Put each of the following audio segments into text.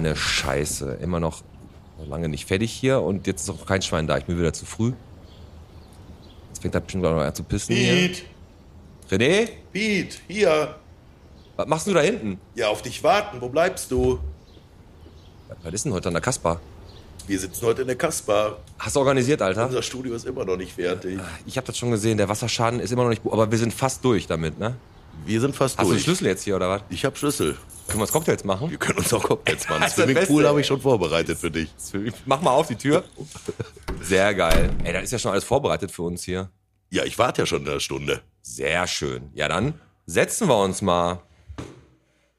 eine Scheiße. Immer noch lange nicht fertig hier und jetzt ist auch kein Schwein da. Ich bin wieder zu früh. Jetzt fängt er bestimmt auch noch an zu pissen Piet, hier. René, Piet, hier. was machst du da hinten? Ja, auf dich warten. Wo bleibst du? Was ist denn heute an der Kasper? Wir sitzen heute in der Kasper. Hast du organisiert, Alter? Unser Studio ist immer noch nicht fertig. Ich habe das schon gesehen, der Wasserschaden ist immer noch nicht, aber wir sind fast durch damit, ne? Wir sind fast Hast du den durch. Schlüssel jetzt hier oder was? Ich habe Schlüssel. Können wir uns Cocktails machen? Wir können uns auch Cocktails machen. Das Swimmingpool habe ich schon vorbereitet für dich. Mach mal auf die Tür. Sehr geil. Ey, da ist ja schon alles vorbereitet für uns hier. Ja, ich warte ja schon eine Stunde. Sehr schön. Ja, dann setzen wir uns mal.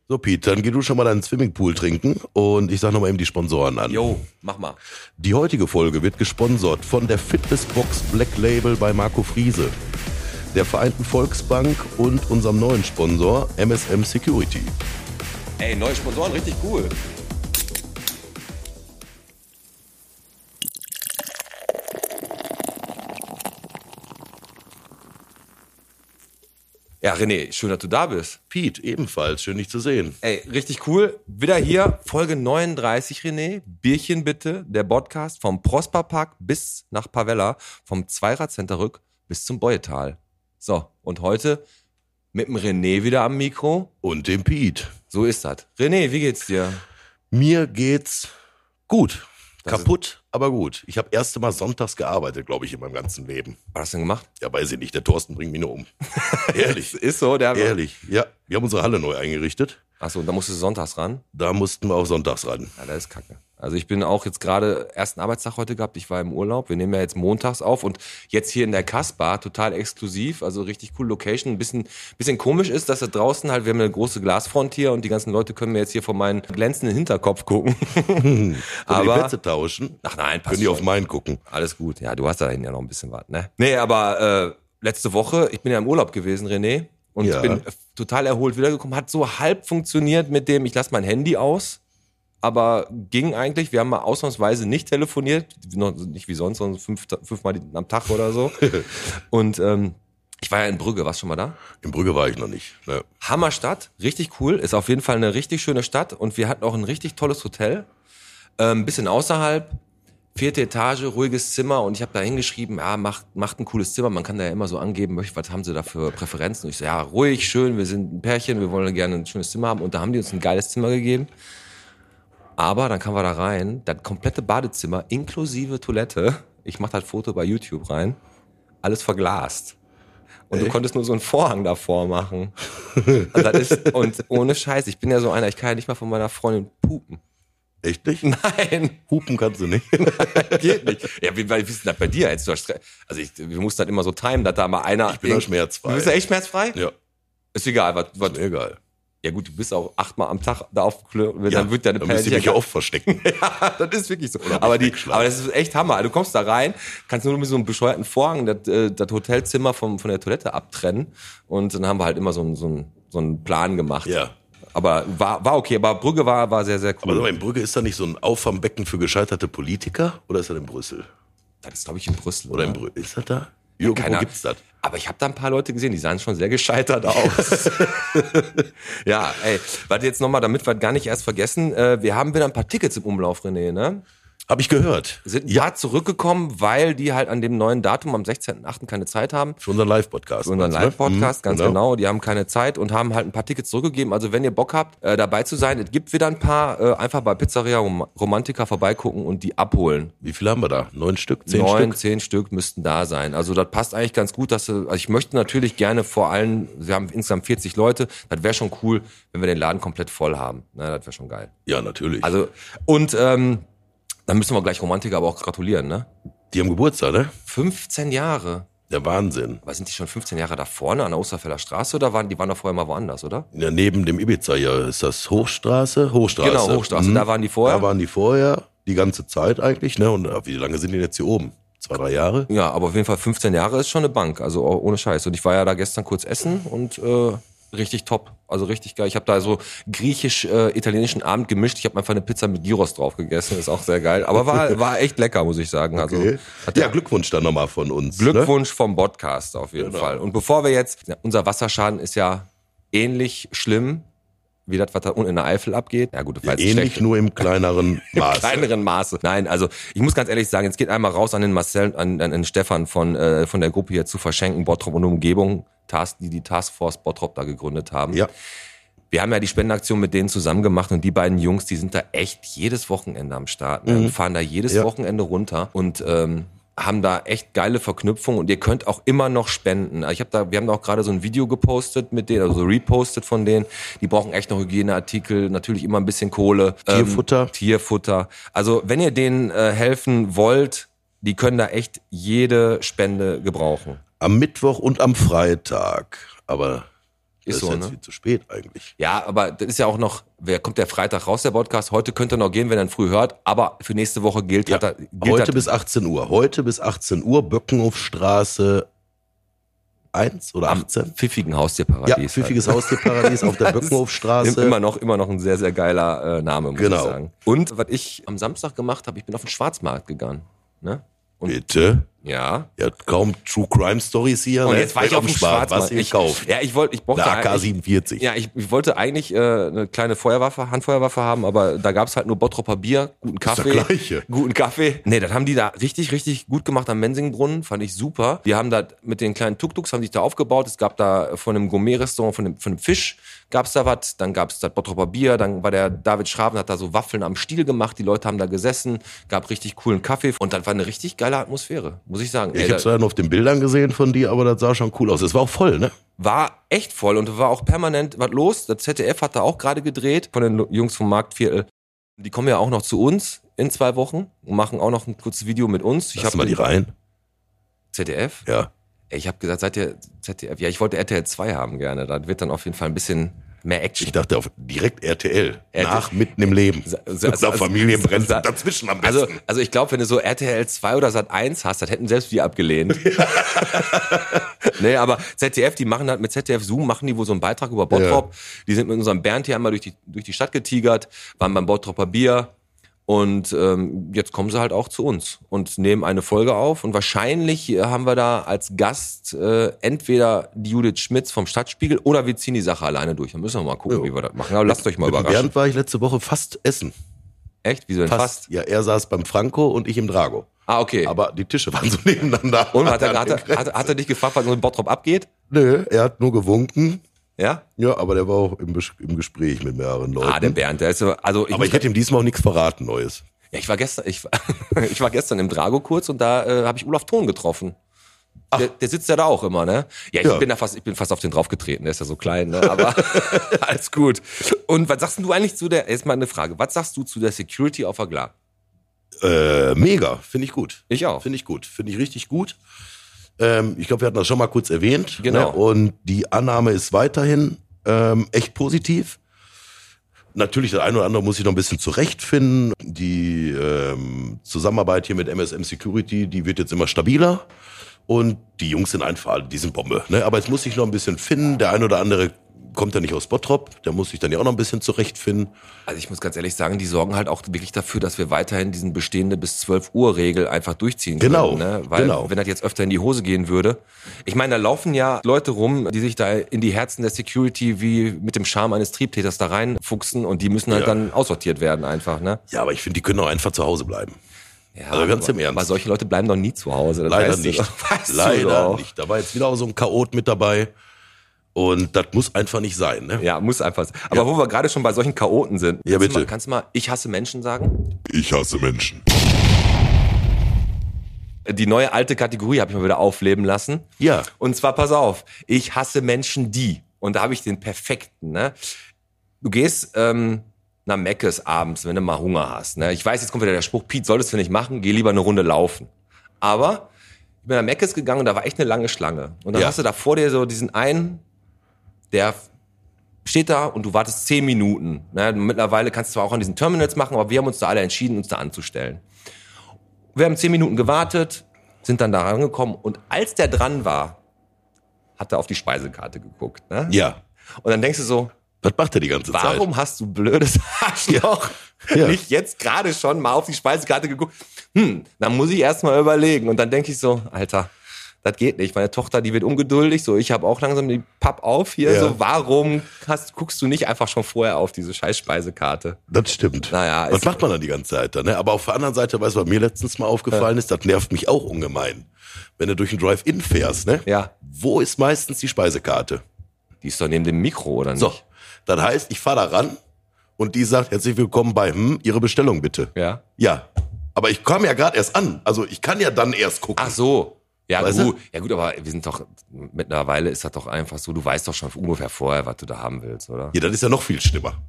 So, Piet, dann geh du schon mal deinen Swimmingpool trinken und ich sag noch mal eben die Sponsoren an. Jo, mach mal. Die heutige Folge wird gesponsert von der Fitnessbox Black Label bei Marco Friese, der Vereinten Volksbank und unserem neuen Sponsor MSM Security. Ey, neue Sponsoren, richtig cool. Ja, René, schön, dass du da bist. Piet, ebenfalls, schön dich zu sehen. Ey, richtig cool. Wieder hier, Folge 39, René. Bierchen bitte, der Podcast vom Prosperpark bis nach Pavella, vom Zweirad-Center rück bis zum Beuetal. So, und heute mit dem René wieder am Mikro. Und dem Piet. So ist das. René, wie geht's dir? Mir geht's gut. Das Kaputt, aber gut. Ich habe erste Mal sonntags gearbeitet, glaube ich, in meinem ganzen Leben. Was hast du denn gemacht? Ja, weiß ich nicht, der Thorsten bringt mich nur um. Ehrlich, Ist so, der. ehrlich. Ja, wir haben unsere Halle neu eingerichtet. Achso, da musst du sonntags ran. Da mussten wir auch sonntags ran. Ja, das ist kacke. Also ich bin auch jetzt gerade ersten Arbeitstag heute gehabt. Ich war im Urlaub. Wir nehmen ja jetzt montags auf und jetzt hier in der Kasbah total exklusiv, also richtig cool Location. Ein bisschen, bisschen komisch ist, dass da draußen halt, wir haben eine große Glasfront hier und die ganzen Leute können mir jetzt hier vor meinen glänzenden Hinterkopf gucken. Können Aber- die Plätze tauschen? Ach nein, passt Können die auf meinen gucken? Alles gut. Ja, du hast da hinten ja noch ein bisschen was, ne? Nee, aber äh, letzte Woche, ich bin ja im Urlaub gewesen, René. Und Ja. bin total erholt wiedergekommen. Hat so halb funktioniert mit dem, ich lasse mein Handy aus. Aber ging eigentlich, wir haben mal ausnahmsweise nicht telefoniert, nicht wie sonst, sondern fünf, fünfmal am Tag oder so. Und ähm, ich war ja in Brügge, warst du schon mal da? In Brügge war ich noch nicht. Ne. Hammerstadt, richtig cool, ist auf jeden Fall eine richtig schöne Stadt und wir hatten auch ein richtig tolles Hotel, ähm, ein bisschen außerhalb, vierte Etage, ruhiges Zimmer und ich habe da hingeschrieben, ja, macht, macht ein cooles Zimmer, man kann da ja immer so angeben, möchte- was haben sie da für Präferenzen? Und ich so, ja, ruhig, schön, wir sind ein Pärchen, wir wollen gerne ein schönes Zimmer haben und da haben die uns ein geiles Zimmer gegeben. Aber dann kamen wir da rein, das komplette Badezimmer inklusive Toilette, ich mache das Foto bei YouTube rein, alles verglast. Und du Echt? konntest nur so einen Vorhang davor machen. Und, das ist, und ohne Scheiß, ich bin ja so einer, ich kann ja nicht mal von meiner Freundin pupen. Echt nicht? Nein, Hupen kannst du nicht. geht nicht. Ja, wie, wie ist denn das bei dir? Du das Stre- Also ich, wir mussten halt immer so timen, dass da mal einer. Ich bin da schmerzfrei. Du bist ja echt schmerzfrei? Ja, Ist egal, was, was, egal. Ja gut, du bist auch achtmal am Tag da auf Ja, dann wird deine dann müsst ihr mich ja- auch verstecken. Ja, das ist wirklich so. Oder Aber, die, aber das ist echt Hammer. Du kommst da rein, kannst nur mit so einem bescheuerten Vorhang das, äh, das Hotelzimmer vom, von der Toilette abtrennen. Und dann haben wir halt immer so einen, so einen, so einen Plan gemacht. Ja. Aber war, war okay. Aber Brügge war, war sehr, sehr Aber cool. mal, in Brügge ist da nicht so ein Auffangbecken für gescheiterte Politiker? Oder ist das in Brüssel? das ist, glaube ich, in Brüssel. Oder in Brüssel? Ist das da? Irgendwo keine- gibt's das. Aber ich habe da ein paar Leute gesehen, die sahen schon sehr gescheitert aus. ja, ey, warte jetzt nochmal, damit wir gar nicht erst vergessen, äh, wir haben wieder ein paar Tickets im Umlauf, René, ne? Hab ich gehört. Sind ein paar zurückgekommen, weil die halt an dem neuen Datum am 16.8. keine Zeit haben. Für unseren Live-Podcast. Für unseren ne? Live-Podcast, Mhm, ganz genau. Die haben keine Zeit und haben halt ein paar Tickets zurückgegeben. Also wenn ihr Bock habt, äh, dabei zu sein, es gibt wieder ein paar, äh, einfach bei Pizzeria Rom Romantica vorbeigucken und die abholen. Wie viele haben wir da? Neun Stück? Zehn Neun, Stück? zehn Stück müssten da sein. Also das passt eigentlich ganz gut, dass sie, also ich möchte natürlich gerne vor allem, wir haben insgesamt 40 Leute, das wäre schon cool, wenn wir den Laden komplett voll haben. Na, das wäre schon geil. Ja, natürlich. Also, und ähm, dann müssen wir gleich Romantiker aber auch gratulieren, ne? die haben Geburtstag, ne? 15 Jahre. Der Wahnsinn. Aber sind die schon 15 Jahre da vorne an der Osterfeller Straße oder waren die waren da vorher mal woanders, oder? Ja, neben dem Ibiza hier ist das Hochstraße? Hochstraße. Genau, Hochstraße. Mhm. Da waren die vorher. Da waren die vorher, die ganze Zeit eigentlich, ne? Und äh, wie lange sind die jetzt hier oben? Zwei, drei Jahre? Ja, aber auf jeden Fall 15 Jahre ist schon eine Bank, also oh- ohne Scheiß. Und ich war ja da gestern kurz essen und äh, richtig top, also richtig geil. Ich habe da so griechisch-italienischen Abend gemischt. Ich habe einfach eine Pizza mit Gyros drauf gegessen, ist auch sehr geil. Aber war, war echt lecker, muss ich sagen. Also Okay. hat Ja, Glückwunsch dann nochmal von uns. Ne? Glückwunsch vom Podcast auf jeden Genau. Fall. Und bevor wir jetzt, ja, unser Wasserschaden ist ja ähnlich schlimm wie das, was da unten in der Eifel abgeht. Ja gut, jetzt Ähnlich schlecht. nur im kleineren Im Maße. kleineren Maße. Nein, also ich muss ganz ehrlich sagen, es geht einmal raus an den Marcel, an, an den Stefan von, äh, von der Gruppe hier zu verschenken, Bottrop und Umgebung, Task, die die Taskforce Bottrop da gegründet haben. Ja. Wir haben ja die Spendenaktion mit denen zusammen gemacht und die beiden Jungs, die sind da echt jedes Wochenende am Start. Ne? Und fahren da jedes Mhm. Ja. Wochenende runter und ähm, haben da echt geile Verknüpfungen und ihr könnt auch immer noch spenden. Ich habe da, wir haben da auch gerade so ein Video gepostet mit denen, also repostet von denen. Die brauchen echt noch Hygieneartikel, natürlich immer ein bisschen Kohle, Tierfutter. ähm, Tierfutter. Also wenn ihr denen äh, helfen wollt, die können da echt jede Spende gebrauchen. Am Mittwoch und am Freitag. Aber das Ist ist so, jetzt ne? viel zu spät eigentlich. Ja, aber das ist ja auch noch, wer kommt der Freitag raus, der Podcast? Heute könnte er noch gehen, wenn er ihn früh hört, aber für nächste Woche gilt, Ja, hat er, gilt Heute hat, bis 18 Uhr. Heute bis 18 Uhr, Böckenhofstraße 1 oder am 18? pfiffigen Ja, Haustierparadies. pfiffiges Haustierparadies auf der Böckenhofstraße. Immer noch, immer noch ein sehr, sehr geiler äh, Name, muss Genau. ich sagen. Und was ich am Samstag gemacht habe, ich bin auf den Schwarzmarkt gegangen. Ne? Und Bitte? ja. Ja, kaum True Crime Stories hier. Und ne? jetzt war ich auf dem Schwarz. Schwarzmarkt. Was ihr Ich, gekauft? ja, ich wollte, ich brauchte Eine eigentlich- AK-47. Ja, ich, ich wollte eigentlich äh, eine kleine Feuerwaffe, Handfeuerwaffe haben, aber da gab's halt nur Bottropper Bier, guten das Kaffee. Gleiche. Guten Kaffee. Nee, das haben die da richtig, richtig gut gemacht am Mensingbrunnen, fand ich super. Die haben da mit den kleinen Tuk-Tuks, haben sich da aufgebaut. Es gab da von einem Gourmet-Restaurant, von dem, von dem Fisch, gab's da was. Dann gab's das Bottropper Bier, dann war der David Schraven, hat da so Waffeln am Stiel gemacht. Die Leute haben da gesessen, gab richtig coolen Kaffee. Und das war eine richtig geile Atmosphäre, muss ich sagen. Ich habe es ja nur auf den Bildern gesehen von dir, aber das sah schon cool aus. Es war auch voll, ne? war echt voll und war auch permanent was los. Das ZDF hat da auch gerade gedreht von den Jungs vom Marktviertel. Die kommen ja auch noch zu uns in zwei Wochen und machen auch noch ein kurzes Video mit uns. Ich Lass mal die rein. ZDF. Ja. Ich habe gesagt, seid ihr ZDF? Ja, ich wollte RTL 2 haben gerne. Da wird dann auf jeden Fall ein bisschen mehr Action. Ich dachte auf direkt RTL. RTL. Nach mitten im Leben. Familie sa- brennt sa- dazwischen am Also, besten. also ich glaube, wenn du so RTL 2 oder Sat 1 hast, das hätten selbst wir abgelehnt. nee, aber ZDF, die machen halt mit ZDF Zoom, machen die wohl so einen Beitrag über Bottrop. Die sind mit unserem Bernd hier einmal durch die, durch die Stadt getigert, waren beim Bottropper Bier. Und ähm, jetzt kommen sie halt auch zu uns und nehmen eine Folge auf. Und wahrscheinlich äh, haben wir da als Gast äh, entweder die Judith Schmitz vom Stadtspiegel oder wir ziehen die Sache alleine durch. Dann müssen wir mal gucken, Jo. wie wir das machen. Aber lasst euch mal Mit überraschen. Bernd war ich letzte Woche fast essen. Echt? Wieso denn Fast. fast? Ja, er saß beim Franco und ich im Drago. Ah, okay. Aber die Tische waren so nebeneinander. Und hat er, hat, er, hat, er- hat er dich gefragt, was in Bottrop abgeht? Nö, er hat nur gewunken. Ja? Ja, aber der war auch im, Bes- im Gespräch mit mehreren Leuten. Ah, der Bernd, der ist so, also ich, aber ich hätte ihm diesmal auch nichts verraten, Neues. ja, ich war gestern, ich, war- ich war gestern im Drago kurz und da äh, habe ich Olaf Thon getroffen. Der, der sitzt ja da auch immer, ne? Ja, ich Ja. bin da fast, ich bin fast auf den draufgetreten, der ist ja so klein, ne? Aber alles gut. Und was sagst denn du eigentlich zu der, jetzt mal eine Frage, was sagst du zu der Security auf der Glar? Äh, mega, finde ich gut. Ich auch. Finde ich gut. Finde ich richtig gut. Ähm, ich glaube, wir hatten das schon mal kurz erwähnt. Genau. Ne? Und die Annahme ist weiterhin ähm, echt positiv. Natürlich, das eine oder andere muss ich noch ein bisschen zurechtfinden. Die ähm, Zusammenarbeit hier mit MSM Security, die wird jetzt immer stabiler. Und die Jungs sind einfach, die sind Bombe. Ne? Aber jetzt muss ich noch ein bisschen finden. Der eine oder andere kommt ja nicht aus Bottrop. Der muss sich dann ja auch noch ein bisschen zurechtfinden. Also ich muss ganz ehrlich sagen, die sorgen halt auch wirklich dafür, dass wir weiterhin diesen bestehende bis 12 Uhr Regel einfach durchziehen Genau, können. Ne? Weil genau. wenn das jetzt öfter in die Hose gehen würde. Ich meine, da laufen ja Leute rum, die sich da in die Herzen der Security wie mit dem Charme eines Triebtäters da reinfuchsen und die müssen halt Ja. dann aussortiert werden einfach. Ne? Ja, aber ich finde, die können auch einfach zu Hause bleiben. Ja, Also ganz aber, im Ernst. Aber solche Leute bleiben doch nie zu Hause. Leider weißt du nicht. doch. Leider nicht. Da war jetzt wieder auch so ein Chaot mit dabei. Und das muss einfach nicht sein. Ne? Ja, muss einfach sein. Aber wo wir gerade schon bei solchen Chaoten sind. Ja, kannst Du bitte. mal, kannst du mal, ich hasse Menschen sagen? Ich hasse Menschen. Die neue alte Kategorie habe ich mal wieder aufleben lassen. Ja. Und zwar, pass auf, ich hasse Menschen, die. Und da habe ich den perfekten, ne? Du gehst ähm, nach Meckes abends, wenn du mal Hunger hast. Ne? Ich weiß, jetzt kommt wieder der Spruch, Pete, solltest du nicht machen, geh lieber eine Runde laufen. Aber ich bin nach Meckes gegangen und da war echt eine lange Schlange. Und dann Ja. hast du da vor dir so diesen einen, der steht da und du wartest zehn Minuten. Ne? Mittlerweile kannst du zwar auch an diesen Terminals machen, aber wir haben uns da alle entschieden, uns da anzustellen. Wir haben zehn Minuten gewartet, sind dann da rangekommen und als der dran war, hat er auf die Speisekarte geguckt. Ne? Ja. Und dann denkst du so, Was macht er die ganze Zeit? warum hast du blödes Arschloch Ja. nicht jetzt gerade schon mal auf die Speisekarte geguckt? Hm, dann muss ich erst mal überlegen. Und dann denke ich so, Alter, das geht nicht. Meine Tochter, die wird ungeduldig, so ich habe auch langsam die Papp auf hier. Ja. So, warum hast, guckst du nicht einfach schon vorher auf diese scheiß Speisekarte? Das stimmt. Naja, Was macht man dann die ganze Zeit dann? Ne? Aber auf der anderen Seite, weißt du, was mir letztens mal aufgefallen ist, das nervt mich auch ungemein. Wenn du durch ein Drive-In fährst, ne? Ja. Wo ist meistens die Speisekarte? Die ist doch neben dem Mikro, oder nicht? So, das heißt, ich fahre da ran und die sagt, herzlich willkommen bei, hm, Ihre Bestellung bitte. Ja. Ja, aber ich kam ja gerade erst an. Also ich kann ja dann erst gucken. Ach so. Ja Weißt gut, ja gut, aber wir sind doch, mittlerweile ist das doch einfach so, du weißt doch schon ungefähr vorher, was du da haben willst, oder? Ja, das ist ja noch viel schlimmer.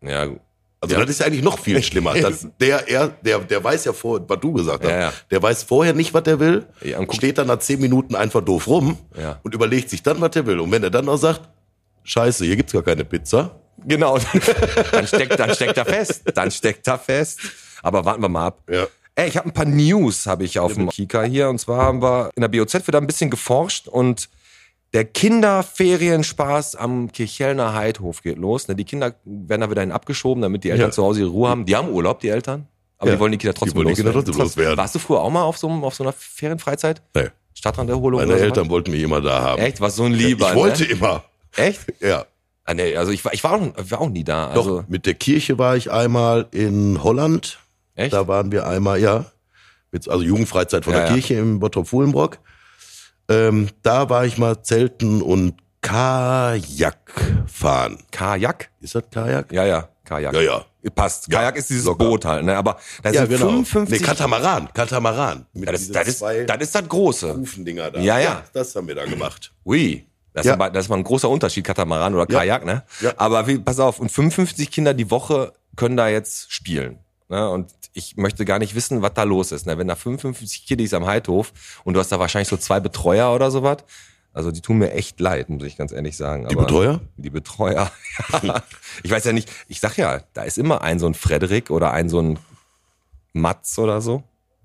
Ja, gut. Also Ja. das ist ja eigentlich noch viel schlimmer. Das, der, er, der, der weiß ja vor, was du gesagt hast. Ja, ja. Der weiß vorher nicht, was er will, Ja, steht dann nach zehn Minuten einfach doof rum Ja. und überlegt sich dann, was er will. Und wenn er dann noch sagt, scheiße, hier gibt's gar keine Pizza. Genau, dann steckt, dann steckt er fest. Dann steckt er fest. Aber warten wir mal ab. Ja. Ey, ich habe ein paar News, habe ich auf dem Kika hier. Und zwar haben wir in der BOZ wird da ein bisschen geforscht und der Kinderferienspaß am Kirchhellner Heidhof geht los. Ne, Die Kinder werden da wieder hin abgeschoben, damit die Eltern Ja. zu Hause ihre Ruhe haben. Die haben Urlaub, die Eltern. Aber Ja. die wollen die Kinder trotzdem die Kinder loswerden. trotzdem loswerden. Warst du früher auch mal auf so, auf so einer Ferienfreizeit? Nee. Stadtranderholung Meine Eltern wollten mich immer da haben. was? Echt? Was so ein Lieber, ich wollte ne? immer. Echt? Ja. Ah, nee, also ich war, ich war, auch, ich war auch nie da. Doch, Also, mit der Kirche war ich einmal in Holland. Echt? Da waren wir einmal, ja, mit, also Jugendfreizeit von Ja, der ja. Kirche im Bottrop-Fuhlenbrock. Ähm, da war ich mal zelten und Kajak fahren. Kajak? Ist das Kajak? Ja, ja, Kajak. Ja, ja. Passt. Ja, Kajak ist dieses locker. Boot halt, ne? Aber da Ja, sind genau. 55. Nee, Katamaran, Katamaran. Mit das, diesen das, ist, das ist das Große. Da. Ja, ja. Das haben wir da gemacht. Ui. Das, Ja. ist aber, das ist mal ein großer Unterschied, Katamaran oder Ja. Kajak, ne? Ja. Aber wie, pass auf, und 55 Kinder die Woche können da jetzt spielen. Ne? Und ich möchte gar nicht wissen, was da los ist. Ne? Wenn da 55 Kiddies am Heidhof und du hast da wahrscheinlich so zwei Betreuer oder sowas, also die tun mir echt leid, muss ich ganz ehrlich sagen. Die Aber- Betreuer? Die Betreuer. Ja. ich weiß ja nicht, ich sag ja, da ist immer ein so ein Frederik oder ein so ein Matz oder so.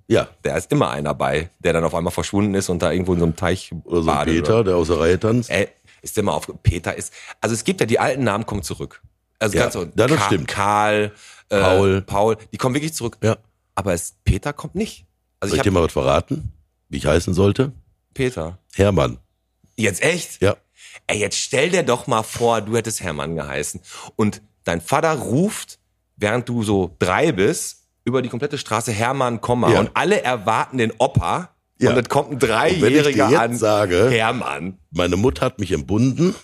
Ja. Da ist immer einer bei, der dann auf einmal verschwunden ist und da irgendwo in so einem Teich Oder so ein badet Peter, der aus der Reihe tanzt. Ey, ist der mal auf. Peter ist. Also es gibt ja die alten Namen kommen zurück. Also Ja, ganz so. ja, das Ka- stimmt. Karl, äh, Paul. Paul, die kommen wirklich zurück. Ja. Aber es, Peter kommt nicht. Also Soll ich ich dir mal was verraten? Wie ich heißen sollte? Peter. Hermann. Jetzt echt? Ja. Ey, jetzt stell dir doch mal vor, du hättest Hermann geheißen und dein Vater ruft, während du so drei bist, über die komplette Straße Hermann, Komma Ja. und alle erwarten den Opa Ja. und es kommt ein Und wenn ich Dreijähriger an. sage- Hermann. Meine Mutter hat mich entbunden.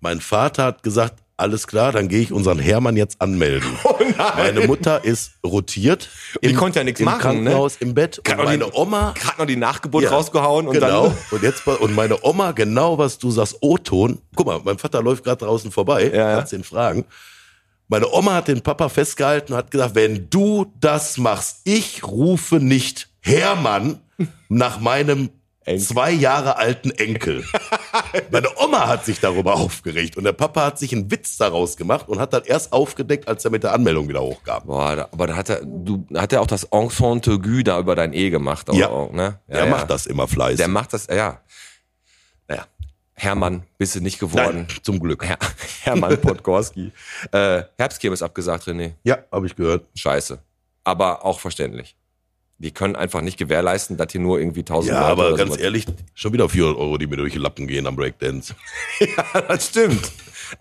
Mein Vater hat gesagt, alles klar, dann gehe ich unseren Hermann jetzt anmelden. Oh nein. Meine Mutter ist rotiert. Die konnte ja nichts im machen, Krankenhaus, im Bett. Und meine die- Oma Gerade noch die Nachgeburt Ja, rausgehauen und genau. dann. Und jetzt und meine Oma genau was du sagst O-Ton. Guck mal, mein Vater läuft gerade draußen vorbei. Ja. Kannst ihn fragen. Meine Oma hat den Papa festgehalten und hat gesagt, wenn du das machst, ich rufe nicht Hermann nach meinem zwei Jahre alten Enkel. Meine Oma hat sich darüber aufgeregt und der Papa hat sich einen Witz daraus gemacht und hat dann erst aufgedeckt, als er mit der Anmeldung wieder hochkam. Boah, da, aber da hat er, du, hat er auch das Enfant aigu da über dein E gemacht. Auch, Ja. auch, ne? Der ja. macht das immer fleißig. Der macht das, ja. Naja. Hermann, bist du nicht geworden. Nein, zum Glück. Her Hermann Podgorski. äh, Herbstkirmes abgesagt, René. Ja, habe ich gehört. Scheiße. Aber auch verständlich. Die können einfach nicht gewährleisten, dass hier nur irgendwie 1000 Ja, Leute aber ganz sowas- ehrlich, schon wieder 400 Euro, die mir durch die Lappen gehen am Breakdance. Ja, das stimmt.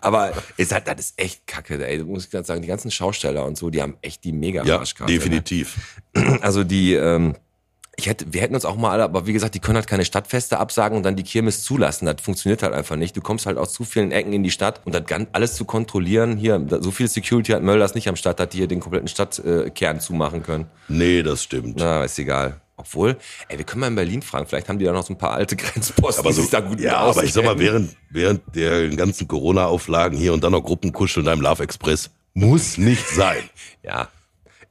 Aber ist halt, das ist echt kacke, ey. Muss ich ganz sagen, die ganzen Schausteller und so, die haben echt die mega Ja, Arschkarte. definitiv. Ne? Also die, ähm, ich hätte, wir hätten uns auch mal alle, aber wie gesagt, die können halt keine Stadtfeste absagen und dann die Kirmes zulassen. Das funktioniert halt einfach nicht. Du kommst halt aus zu vielen Ecken in die Stadt und das alles zu kontrollieren. Hier, so viel Security hat Mölders nicht am Start, dass die hier den kompletten Stadtkern äh, zumachen können. Nee, das stimmt. Na, ist egal. Obwohl, ey, wir können mal in Berlin fragen. Vielleicht haben die da noch so ein paar alte Grenzposten, aber so, die sich da gut ja, aber ich sag mal, während, während der ganzen Corona-Auflagen hier und dann noch Gruppenkuscheln in einem Love Express muss nicht sein. Ja,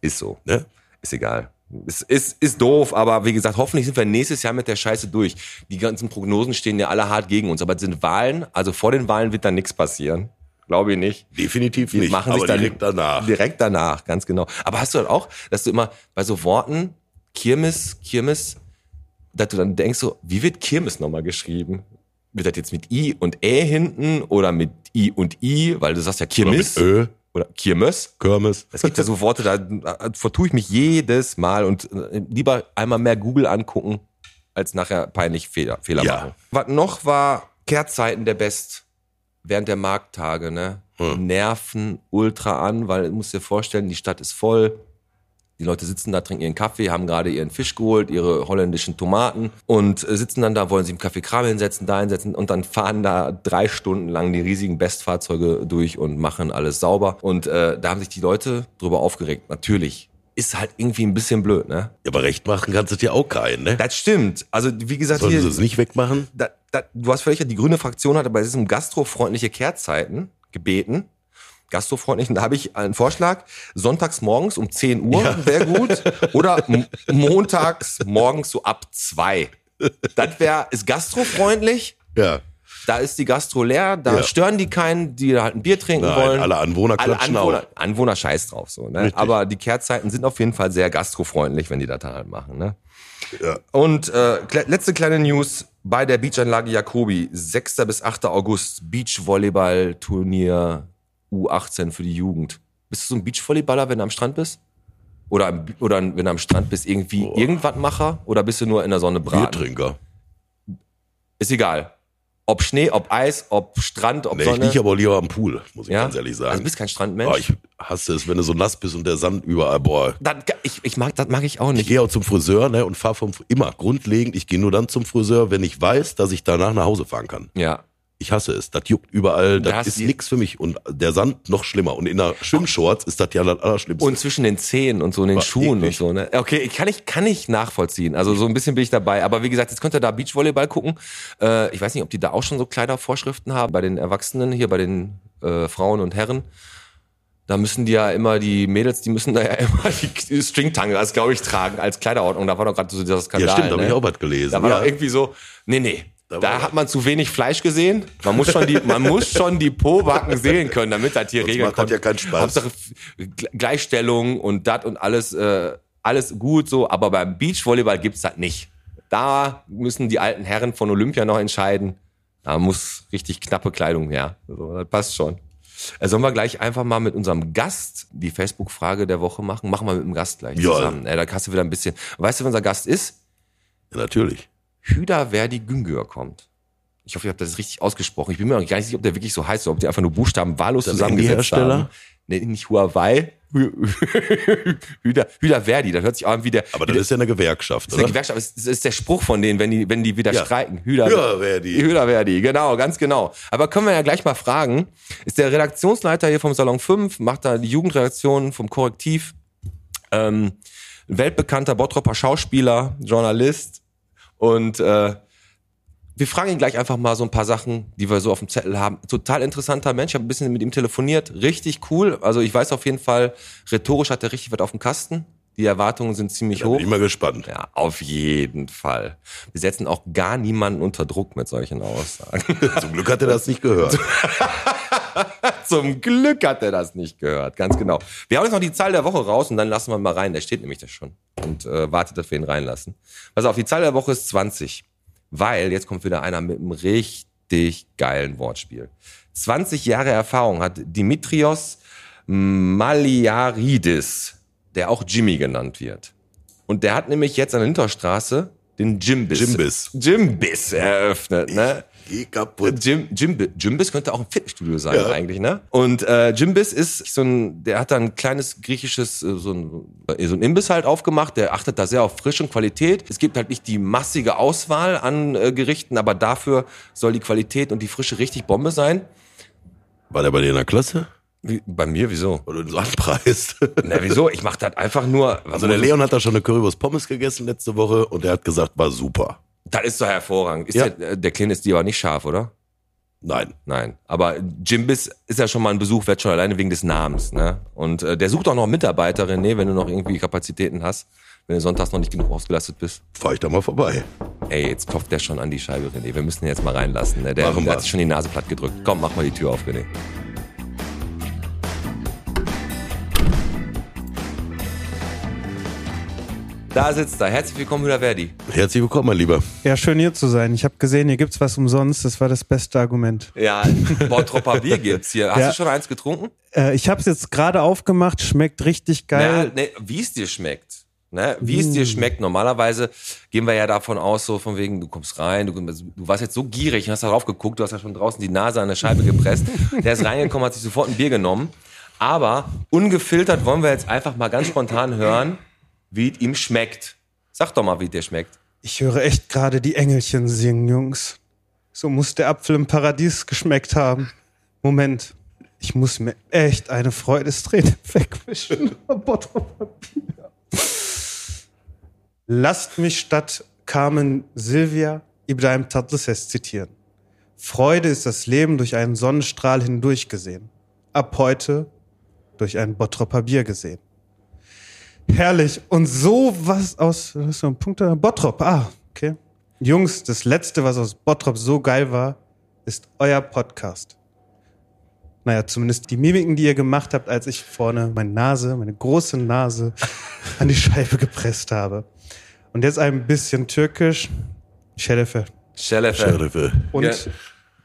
ist so. Ne? Ist egal. Es ist, ist doof, aber wie gesagt, hoffentlich sind wir nächstes Jahr mit der Scheiße durch. Die ganzen Prognosen stehen ja alle hart gegen uns. Aber es sind Wahlen, also vor den Wahlen wird da nichts passieren. Glaube ich nicht. Definitiv Die nicht. machen aber sich dann direkt danach. Direkt danach, ganz genau. Aber hast du halt auch, dass du immer bei so Worten Kirmes, Kirmes, dass du dann denkst so, wie wird Kirmes nochmal geschrieben? Wird das jetzt mit I und Ä hinten oder mit I und I? Weil du sagst ja Oder Kirmes mit Ö, oder Kirmes. Kirmes. Es gibt ja so Worte, da, vertue ich mich jedes Mal und äh, lieber einmal mehr Google angucken als nachher peinlich Fehler, Fehler Ja. machen. Was noch war, Kehrzeiten der Best während der Markttage, ne? Hm. Nerven ultra an, weil du musst dir vorstellen, die Stadt ist voll. Die Leute sitzen da, trinken ihren Kaffee, haben gerade ihren Fisch geholt, ihre holländischen Tomaten und äh, sitzen dann da, wollen sich im Café Kram hinsetzen, da hinsetzen und dann fahren da drei Stunden lang die riesigen Bestfahrzeuge durch und machen alles sauber. Und äh, da haben sich die Leute drüber aufgeregt. Natürlich. Ist halt irgendwie ein bisschen blöd, ne? Ja, aber recht machen kannst du dir auch keinen, ne? Das stimmt. Also, wie gesagt, Sollen hier, sie es nicht wegmachen? da, da, du hast völlig die grüne Fraktion hatte bei diesem gastrofreundliche Kehrzeiten gebeten. Gastrofreundlich, und da habe ich einen Vorschlag. Sonntags morgens um 10 Uhr wäre gut. Oder montags morgens so ab 2. Das wäre, ist gastrofreundlich. Ja. Da ist die Gastro leer, da Ja. stören die keinen, die da halt ein Bier trinken Nein, wollen. alle Anwohner Alle klatschen Anwohner, auch. Anwohner scheiß drauf so, ne? Richtig. Aber die Kehrzeiten sind auf jeden Fall sehr gastrofreundlich, wenn die das halt machen, ne? Ja. Und äh, letzte kleine News bei der Beachanlage Jacobi, 6. bis 8. August, Beachvolleyball-Turnier U18 für die Jugend. Bist du so ein Beachvolleyballer, wenn du am Strand bist? Oder, oder wenn du am Strand bist, irgendwie Boah. irgendwas Macher? Oder bist du nur in der Sonne braten? Biertrinker. Ist egal. Ob Schnee, ob Eis, ob Strand, ob Nee, ich Sonne. liege aber lieber am Pool, muss ich ja? ganz ehrlich Also sagen. du bist kein Strandmensch? oh, ich hasse es, wenn du so nass bist und der Sand überall, boah. das, ich, ich mag, das mag ich auch Ich nicht. gehe auch zum Friseur ne, und fahre vom immer grundlegend. Ich gehe nur dann zum Friseur, wenn ich weiß, dass ich danach nach Hause fahren kann. Ja. Ich hasse es. Das juckt überall. Da Das hast ist nix für mich. Und der Sand noch schlimmer. Und in der Schwimmshorts ist das ja das Allerschlimmste. Und zwischen den Zehen und so in den War Schuhen eklig. und so, ne? Okay, kann ich, kann ich nachvollziehen. Also so ein bisschen bin ich dabei. Aber wie gesagt, jetzt könnt ihr da Beachvolleyball gucken. Äh, ich weiß nicht, ob die da auch schon so Kleidervorschriften haben bei den Erwachsenen, hier bei den äh, Frauen und Herren. Da müssen die ja immer, die Mädels, die müssen da ja immer die Stringtangers, glaube ich, tragen als Kleiderordnung. Da war doch gerade so dieser Skandal. ja, stimmt, da ne? habe ich auch was gelesen. Da war ja. doch irgendwie so, nee, nee. Da hat man zu wenig Fleisch gesehen. Man muss schon die, man muss schon die Po-Backen sehen können, damit das hier Sonst regeln macht das ja keinen Spaß. Hauptsache Gleichstellung und das und alles, äh, alles gut so. Aber beim Beachvolleyball gibt's das nicht. Da müssen die alten Herren von Olympia noch entscheiden. Da muss richtig knappe Kleidung her. Also, das passt schon. Äh, Sollen wir gleich einfach mal mit unserem Gast die Facebook-Frage der Woche machen? Machen wir mit dem Gast gleich Ja. zusammen. Äh, da hast du wieder ein bisschen. Weißt du, wer unser Gast ist? ja, natürlich. Hüda Verdi Güngör kommt. Ich hoffe, ihr habt das richtig ausgesprochen. Ich bin mir auch gar nicht sicher, ob der wirklich so heißt oder ob die einfach nur Buchstaben wahllos zusammengesetzt haben. Nee, nicht Huawei. Hüda, Hüda Verdi, das hört sich auch an wie der, Aber das der, ist ja eine Gewerkschaft, ist eine oder? Gewerkschaft. Das ist- der Spruch von denen, wenn die, wenn die wieder Ja. streiken. Hüda, Ja, Verdi. Hüda Verdi, genau, ganz genau. Aber können wir ja gleich mal fragen. Ist der Redaktionsleiter hier vom Salon 5, macht da die Jugendredaktion vom Korrektiv, ähm, weltbekannter Bottropper Schauspieler, Journalist und äh, wir fragen ihn gleich einfach mal so ein paar Sachen, die wir so auf dem Zettel haben. Total interessanter Mensch, ich habe ein bisschen mit ihm telefoniert, richtig cool. Also ich weiß auf jeden Fall, rhetorisch hat er richtig was auf dem Kasten. Die Erwartungen sind ziemlich hoch. bin ich mal gespannt. Ja, auf jeden Fall. Wir setzen auch gar niemanden unter Druck mit solchen Aussagen. Zum Glück hat er das nicht gehört. Zum Glück hat er das nicht gehört, ganz genau. Wir hauen jetzt noch die Zahl der Woche raus und dann lassen wir mal rein. Der steht nämlich da schon und äh, wartet, dass wir ihn reinlassen. Pass auf, die Zahl der Woche ist 20. Weil, jetzt kommt wieder einer mit einem richtig geilen Wortspiel. 20 Jahre Erfahrung hat Dimitrios Maliaridis, der auch Jimmy genannt wird. Und der hat nämlich jetzt an der Hinterstraße den Jimbiss. Jimbiss. Jimbiss eröffnet, ne? Geh kaputt. Jim, Jimbi- Jimbis könnte auch ein Fitnessstudio sein Ja. eigentlich, ne? Und äh, Jimbis ist so ein, der hat da ein kleines griechisches, äh, so ein, äh, so ein Imbiss halt aufgemacht, der achtet da sehr auf Frische und Qualität. Es gibt halt nicht die massige Auswahl an äh, Gerichten, aber dafür soll die Qualität und die Frische richtig Bombe sein. War der bei dir in der Klasse? Wie, bei mir, wieso? Oder du so anpreist? Na, wieso? Ich mach das einfach nur. Also der Leon hat da schon eine Currywurst Pommes gegessen letzte Woche und der hat gesagt, war super. Das ist doch hervorragend. Ist Ja. der, äh, der Kleine ist die aber nicht scharf, oder? Nein. Nein, aber Jimbis ist ja schon mal ein Besuch wert, schon alleine wegen des Namens. Ne? Und äh, der sucht auch noch Mitarbeiter, René, wenn du noch irgendwie Kapazitäten hast, wenn du sonntags noch nicht genug ausgelastet bist. Fahr ich da mal vorbei. Ey, jetzt klopft der schon an die Scheibe, René. Wir müssen ihn jetzt mal reinlassen. Ne? Der, der hat sich schon die Nase platt gedrückt. Komm, mach mal die Tür auf, René. Da sitzt er. Herzlich willkommen, Hüder Verdi. Herzlich willkommen, mein Lieber. Ja, schön hier zu sein. Ich habe gesehen, hier gibt's was umsonst. Das war das beste Argument. Ja, Bottropper Bier gibt's hier. Hast Ja. du schon eins getrunken? Äh, ich habe es jetzt gerade aufgemacht. Schmeckt richtig geil. Ja, nee, wie es dir schmeckt. Ne? Wie es dir schmeckt. Normalerweise gehen wir ja davon aus, so von wegen, du kommst rein, du, du warst jetzt so gierig, hast da drauf geguckt, du hast ja schon draußen die Nase an der Scheibe gepresst. Der ist reingekommen, hat sich sofort ein Bier genommen. Aber ungefiltert wollen wir jetzt einfach mal ganz spontan hören, wie es ihm schmeckt. Sag doch mal, wie dir schmeckt. Ich höre echt gerade die Engelchen singen, Jungs. So muss der Apfel im Paradies geschmeckt haben. Moment, ich muss mir echt eine Freudesträne wegwischen. Lasst mich statt Carmen Silvia Ibrahim Tatlıses zitieren. Freude ist das Leben durch einen Sonnenstrahl hindurch gesehen. Ab heute durch ein Bottropper Bier gesehen. Herrlich. Und so was aus, was ist so ein Punkt da? Bottrop, ah, okay. Jungs, das letzte, was aus Bottrop so geil war, ist euer Podcast. Naja, zumindest die Mimiken, die ihr gemacht habt, als ich vorne meine Nase, meine große Nase an die Scheibe gepresst habe. Und jetzt ein bisschen türkisch. Şerefe. Schelefe. Sheriff. Und Ja.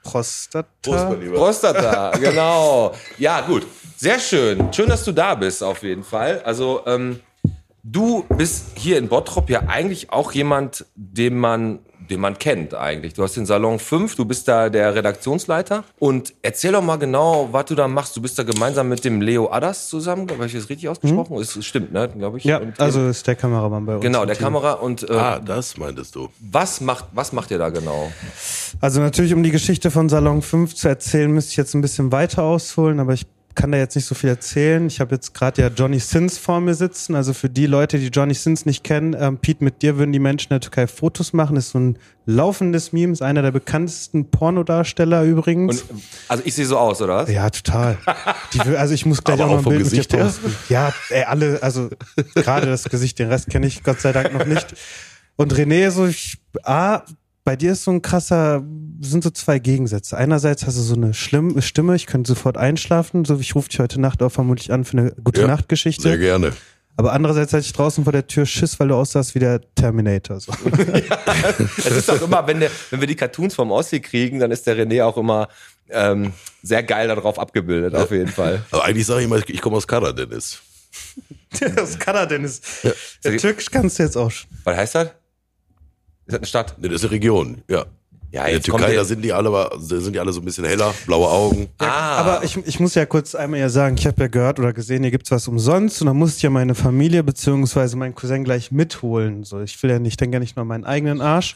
Prostata. Prost. Prostata, genau. Ja, gut. Sehr schön. Schön, dass du da bist, auf jeden Fall. Also, ähm, du bist hier in Bottrop ja eigentlich auch jemand, den man, den man kennt eigentlich. Du hast den Salon 5, du bist da der Redaktionsleiter. Und erzähl doch mal genau, was du da machst. Du bist da gemeinsam mit dem Leo Adas zusammen. Habe ich das richtig ausgesprochen? Es stimmt, ne? Glaube ich. Ja, Und- also ist der Kameramann bei uns. Genau, der Team. Kamera. Und äh, Ah, das meintest du. was, macht, was macht ihr da genau? Also natürlich, um die Geschichte von Salon 5 zu erzählen, müsste ich jetzt ein bisschen weiter ausholen, aber ich kann da jetzt nicht so viel erzählen. Ich habe jetzt gerade ja Johnny Sins vor mir sitzen. Also für die Leute, die Johnny Sins nicht kennen, ähm, Pete, mit dir würden die Menschen in der Türkei Fotos machen. ist so ein laufendes Meme, ist einer der bekanntesten Pornodarsteller übrigens. Und, also ich sehe so aus, oder was? ja, total. Die, also ich muss gleich Aber auch noch auch ein Bild mit Gesicht dir her? posten. Ja, ey, alle, also gerade das Gesicht, den Rest kenne ich Gott sei Dank noch nicht. Und René, so ich, ah, bei dir ist so ein krasser, sind so zwei Gegensätze. Einerseits hast du so eine schlimme Stimme, ich könnte sofort einschlafen, so wie ich rufe dich heute Nacht auch vermutlich an für eine gute Ja, Nachtgeschichte. Sehr gerne. Aber andererseits hatte ich draußen vor der Tür Schiss, weil du aussahst wie der Terminator. So. Es ist doch immer, wenn, der, wenn wir die Cartoons vom Ostsee kriegen, dann ist der René auch immer ähm, sehr geil darauf abgebildet, auf jeden Fall. Aber eigentlich sage ich immer, ich komme aus Karadeniz. das kann er denn. Ist, ja, Türkisch kannst du jetzt auch schon. Was heißt das? Ist das eine Stadt? Nee, das ist eine Region, ja. Ja, In der Türkei, da sind die alle, da sind die alle so ein bisschen heller, blaue Augen. Ah, Aber ich, ich muss ja kurz einmal ja sagen, ich habe ja gehört oder gesehen, hier gibt's was umsonst und dann musste ich ja meine Familie beziehungsweise meinen Cousin gleich mitholen. So, ich will ja nicht, denke ja nicht nur an meinen eigenen Arsch.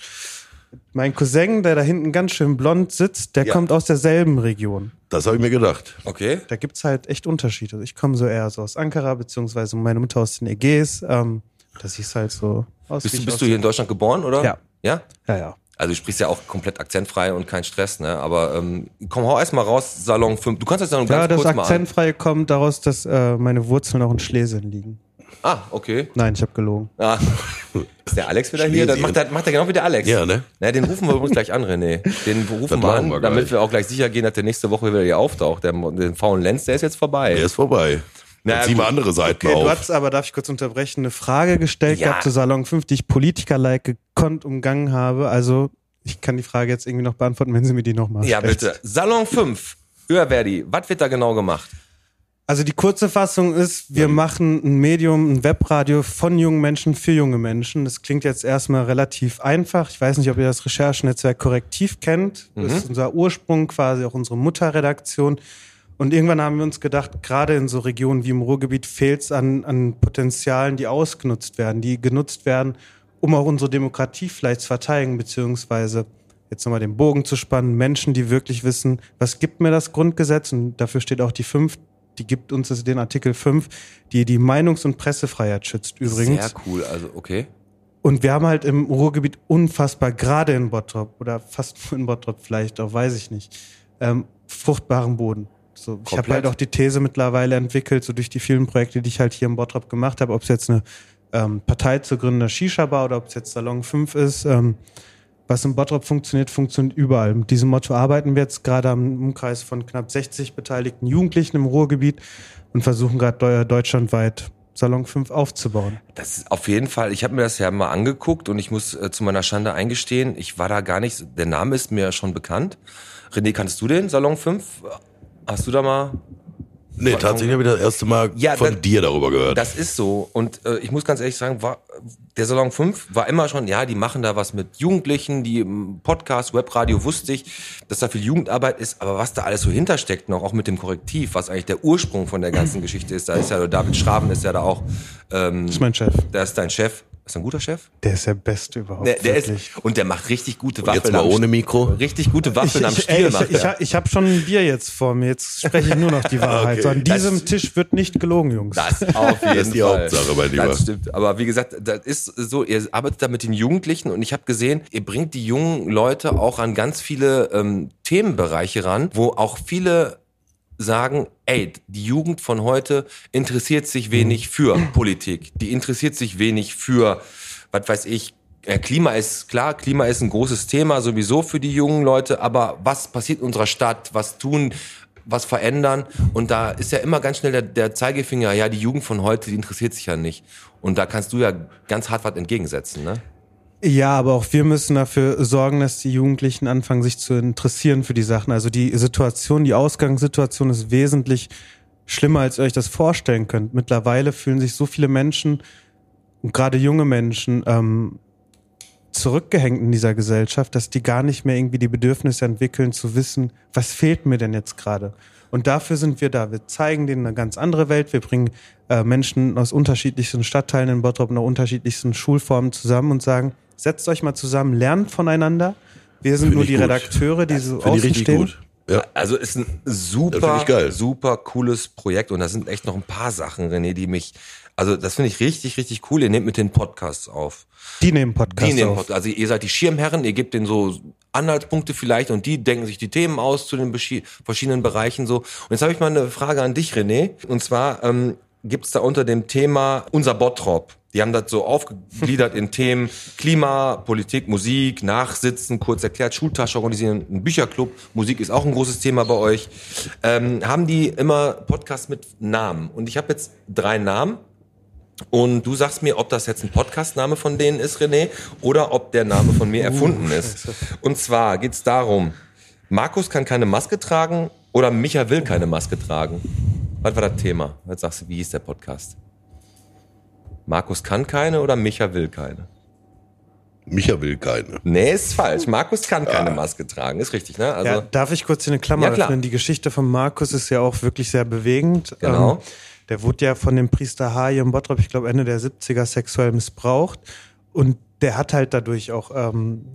Mein Cousin, der da hinten ganz schön blond sitzt, der Ja. kommt aus derselben Region. Das habe ich mir gedacht. okay. Da gibt's halt echt Unterschiede. Ich komme so eher so aus Ankara, beziehungsweise meine Mutter aus den Ägäis. Ähm, das siehst halt so aus. Bist, du- bist du hier in Deutschland geboren, oder? Ja. Ja? Ja, ja. Also du sprichst ja auch komplett akzentfrei und kein Stress, ne? Aber ähm, komm, hau erst mal raus, Salon 5. Du kannst jetzt noch ganz Ja, das kurz mal an. Akzentfreie kommt daraus, dass äh, meine Wurzeln auch in Schlesien liegen. Ah, okay. Nein, ich habe gelogen. Ah. Ist der Alex wieder hier? Das Schlesien. macht er, macht er genau wie der Alex. Ja, ne? Na, den rufen wir übrigens gleich an, René. Den rufen Das wir an, wir damit wir auch gleich sicher gehen, dass der nächste Woche wieder hier auftaucht. Der, den faulen Lenz, der ist jetzt vorbei. Der ist vorbei. Na, Dann ziehen wir gut. andere Seiten Okay, du auf. hast aber, darf ich kurz unterbrechen, eine Frage gestellt Ja. gehabt zu Salon 5, die ich Politiker-like gekonnt umgangen habe. Also, ich kann die Frage jetzt irgendwie noch beantworten, wenn Sie mir die nochmal Ja, bitte. Salon 5. Öververdi. Was wird da genau gemacht? Also die kurze Fassung ist, wir machen ein Medium, ein Webradio von jungen Menschen für junge Menschen. Das klingt jetzt erstmal relativ einfach. Ich weiß nicht, ob ihr das Recherchenetzwerk Korrektiv kennt. Das ist unser Ursprung, quasi auch unsere Mutterredaktion. Und irgendwann haben wir uns gedacht, gerade in so Regionen wie im Ruhrgebiet fehlt es an, an Potenzialen, die ausgenutzt werden, die genutzt werden, um auch unsere Demokratie vielleicht zu verteidigen, beziehungsweise jetzt nochmal den Bogen zu spannen, Menschen, die wirklich wissen, was gibt mir das Grundgesetz und dafür steht auch die fünf, die gibt uns den Artikel 5, die die Meinungs- und Pressefreiheit schützt übrigens. Sehr cool. Also, okay. Und wir haben halt im Ruhrgebiet unfassbar, gerade in Bottrop oder fast nur in Bottrop vielleicht, auch weiß ich nicht, ähm, fruchtbaren Boden. So, ich habe halt auch die These mittlerweile entwickelt, so durch die vielen Projekte, die ich halt hier in Bottrop gemacht habe, ob es jetzt eine ähm, Partei zu gründen, Shisha-Bar oder ob es jetzt Salon 5 ist. Ähm, was in Bottrop funktioniert, funktioniert überall. Mit diesem Motto arbeiten wir jetzt gerade am Umkreis von knapp 60 beteiligten Jugendlichen im Ruhrgebiet und versuchen gerade deu- deutschlandweit Salon 5 aufzubauen. Das ist auf jeden Fall, ich habe mir das ja mal angeguckt und ich muss äh, zu meiner Schande eingestehen, ich war da gar nicht, der Name ist mir schon bekannt. René, kannst du den, Salon 5? Hast du da mal Nee, tatsächlich habe ich das erste Mal Ja, von das- dir darüber gehört. Das ist so. Und äh, ich muss ganz ehrlich sagen, war, der Salon 5 war immer schon, ja, die machen da was mit Jugendlichen, die im Podcast, Webradio wusste ich, dass da viel Jugendarbeit ist, aber was da alles so hintersteckt noch, auch mit dem Korrektiv, was eigentlich der Ursprung von der ganzen Geschichte ist, da ist ja David Schraben ist ja da auch, ähm, Das ist mein Chef. da ist dein Chef. Ist ein guter Chef? Der ist der Beste überhaupt. Der, der ist, und der macht richtig gute Und Waffeln. jetzt mal am- ohne Mikro. Richtig gute Waffeln am ich, Stiel ey, ich, macht ich, er. ich habe schon ein Bier jetzt vor mir. Jetzt spreche ich nur noch die Wahrheit. Okay. So, an diesem Tisch wird nicht gelogen, Jungs. Das auf jeden ist die Fall. Hauptsache, mein Lieber. Das stimmt. Aber wie gesagt, das ist so, ihr arbeitet da mit den Jugendlichen und ich habe gesehen, ihr bringt die jungen Leute auch an ganz viele ähm, Themenbereiche ran, wo auch viele sagen, ey, die Jugend von heute interessiert sich wenig für Politik. Die interessiert sich wenig für, was weiß ich, äh, Klima ist klar, Klima ist ein großes Thema sowieso für die jungen Leute, aber was passiert in unserer Stadt? Was tun, was verändern? Und da ist ja immer ganz schnell der, der Zeigefinger, ja, die Jugend von heute, die interessiert sich ja nicht. Und da kannst du ja ganz hart was entgegensetzen, ne? Ja, aber auch wir müssen dafür sorgen, dass die Jugendlichen anfangen, sich zu interessieren für die Sachen. Also die Situation, die Ausgangssituation ist wesentlich schlimmer, als ihr euch das vorstellen könnt. Mittlerweile fühlen sich so viele Menschen, gerade junge Menschen, ähm, zurückgehängt in dieser Gesellschaft, dass die gar nicht mehr irgendwie die Bedürfnisse entwickeln, zu wissen, was fehlt mir denn jetzt gerade? Und dafür sind wir da. Wir zeigen denen eine ganz andere Welt. Wir bringen äh, Menschen aus unterschiedlichsten Stadtteilen in Bottrop, nach unterschiedlichsten Schulformen zusammen und sagen, setzt euch mal zusammen, lernt voneinander. Wir sind Find nur die gut. Redakteure, die so außen stehen. gut. Ja. Also ist ein super, super cooles Projekt und da sind echt noch ein paar Sachen, René, die mich, also das finde ich richtig, richtig cool. Ihr nehmt mit den Podcasts auf. Die nehmen Podcast Die nehmen auf. Pod- Also ihr seid die Schirmherren, ihr gebt denen so Anhaltspunkte vielleicht und die denken sich die Themen aus zu den verschiedenen Bereichen so. Und jetzt habe ich mal eine Frage an dich, René. Und zwar ähm, gibt's da unter dem Thema unser Bottrop. Die haben das so aufgegliedert in Themen Klima, Politik, Musik, Nachsitzen, kurz erklärt, Schultasche organisieren, ein Bücherclub, Musik ist auch ein großes Thema bei euch. Ähm, haben die immer Podcasts mit Namen. Und ich habe jetzt drei Namen. Und du sagst mir, ob das jetzt ein Podcastname von denen ist, René, oder ob der Name von mir erfunden ist. Und zwar geht's darum, Markus kann keine Maske tragen oder Micha will keine Maske tragen. Was war das Thema? Jetzt sagst du, wie hieß der Podcast? Markus kann keine oder Micha will keine? Micha will keine. Nee, ist falsch. Markus kann keine Maske tragen. Ist richtig, ne? Also, ja, darf ich kurz hier eine Klammer Ja, klar. öffnen? Die Geschichte von Markus ist ja auch wirklich sehr bewegend. Genau. Ähm, der wurde ja von dem Priester H. hier in Bottrop, ich glaube Ende der 70er, sexuell missbraucht. Und der hat halt dadurch auch ähm,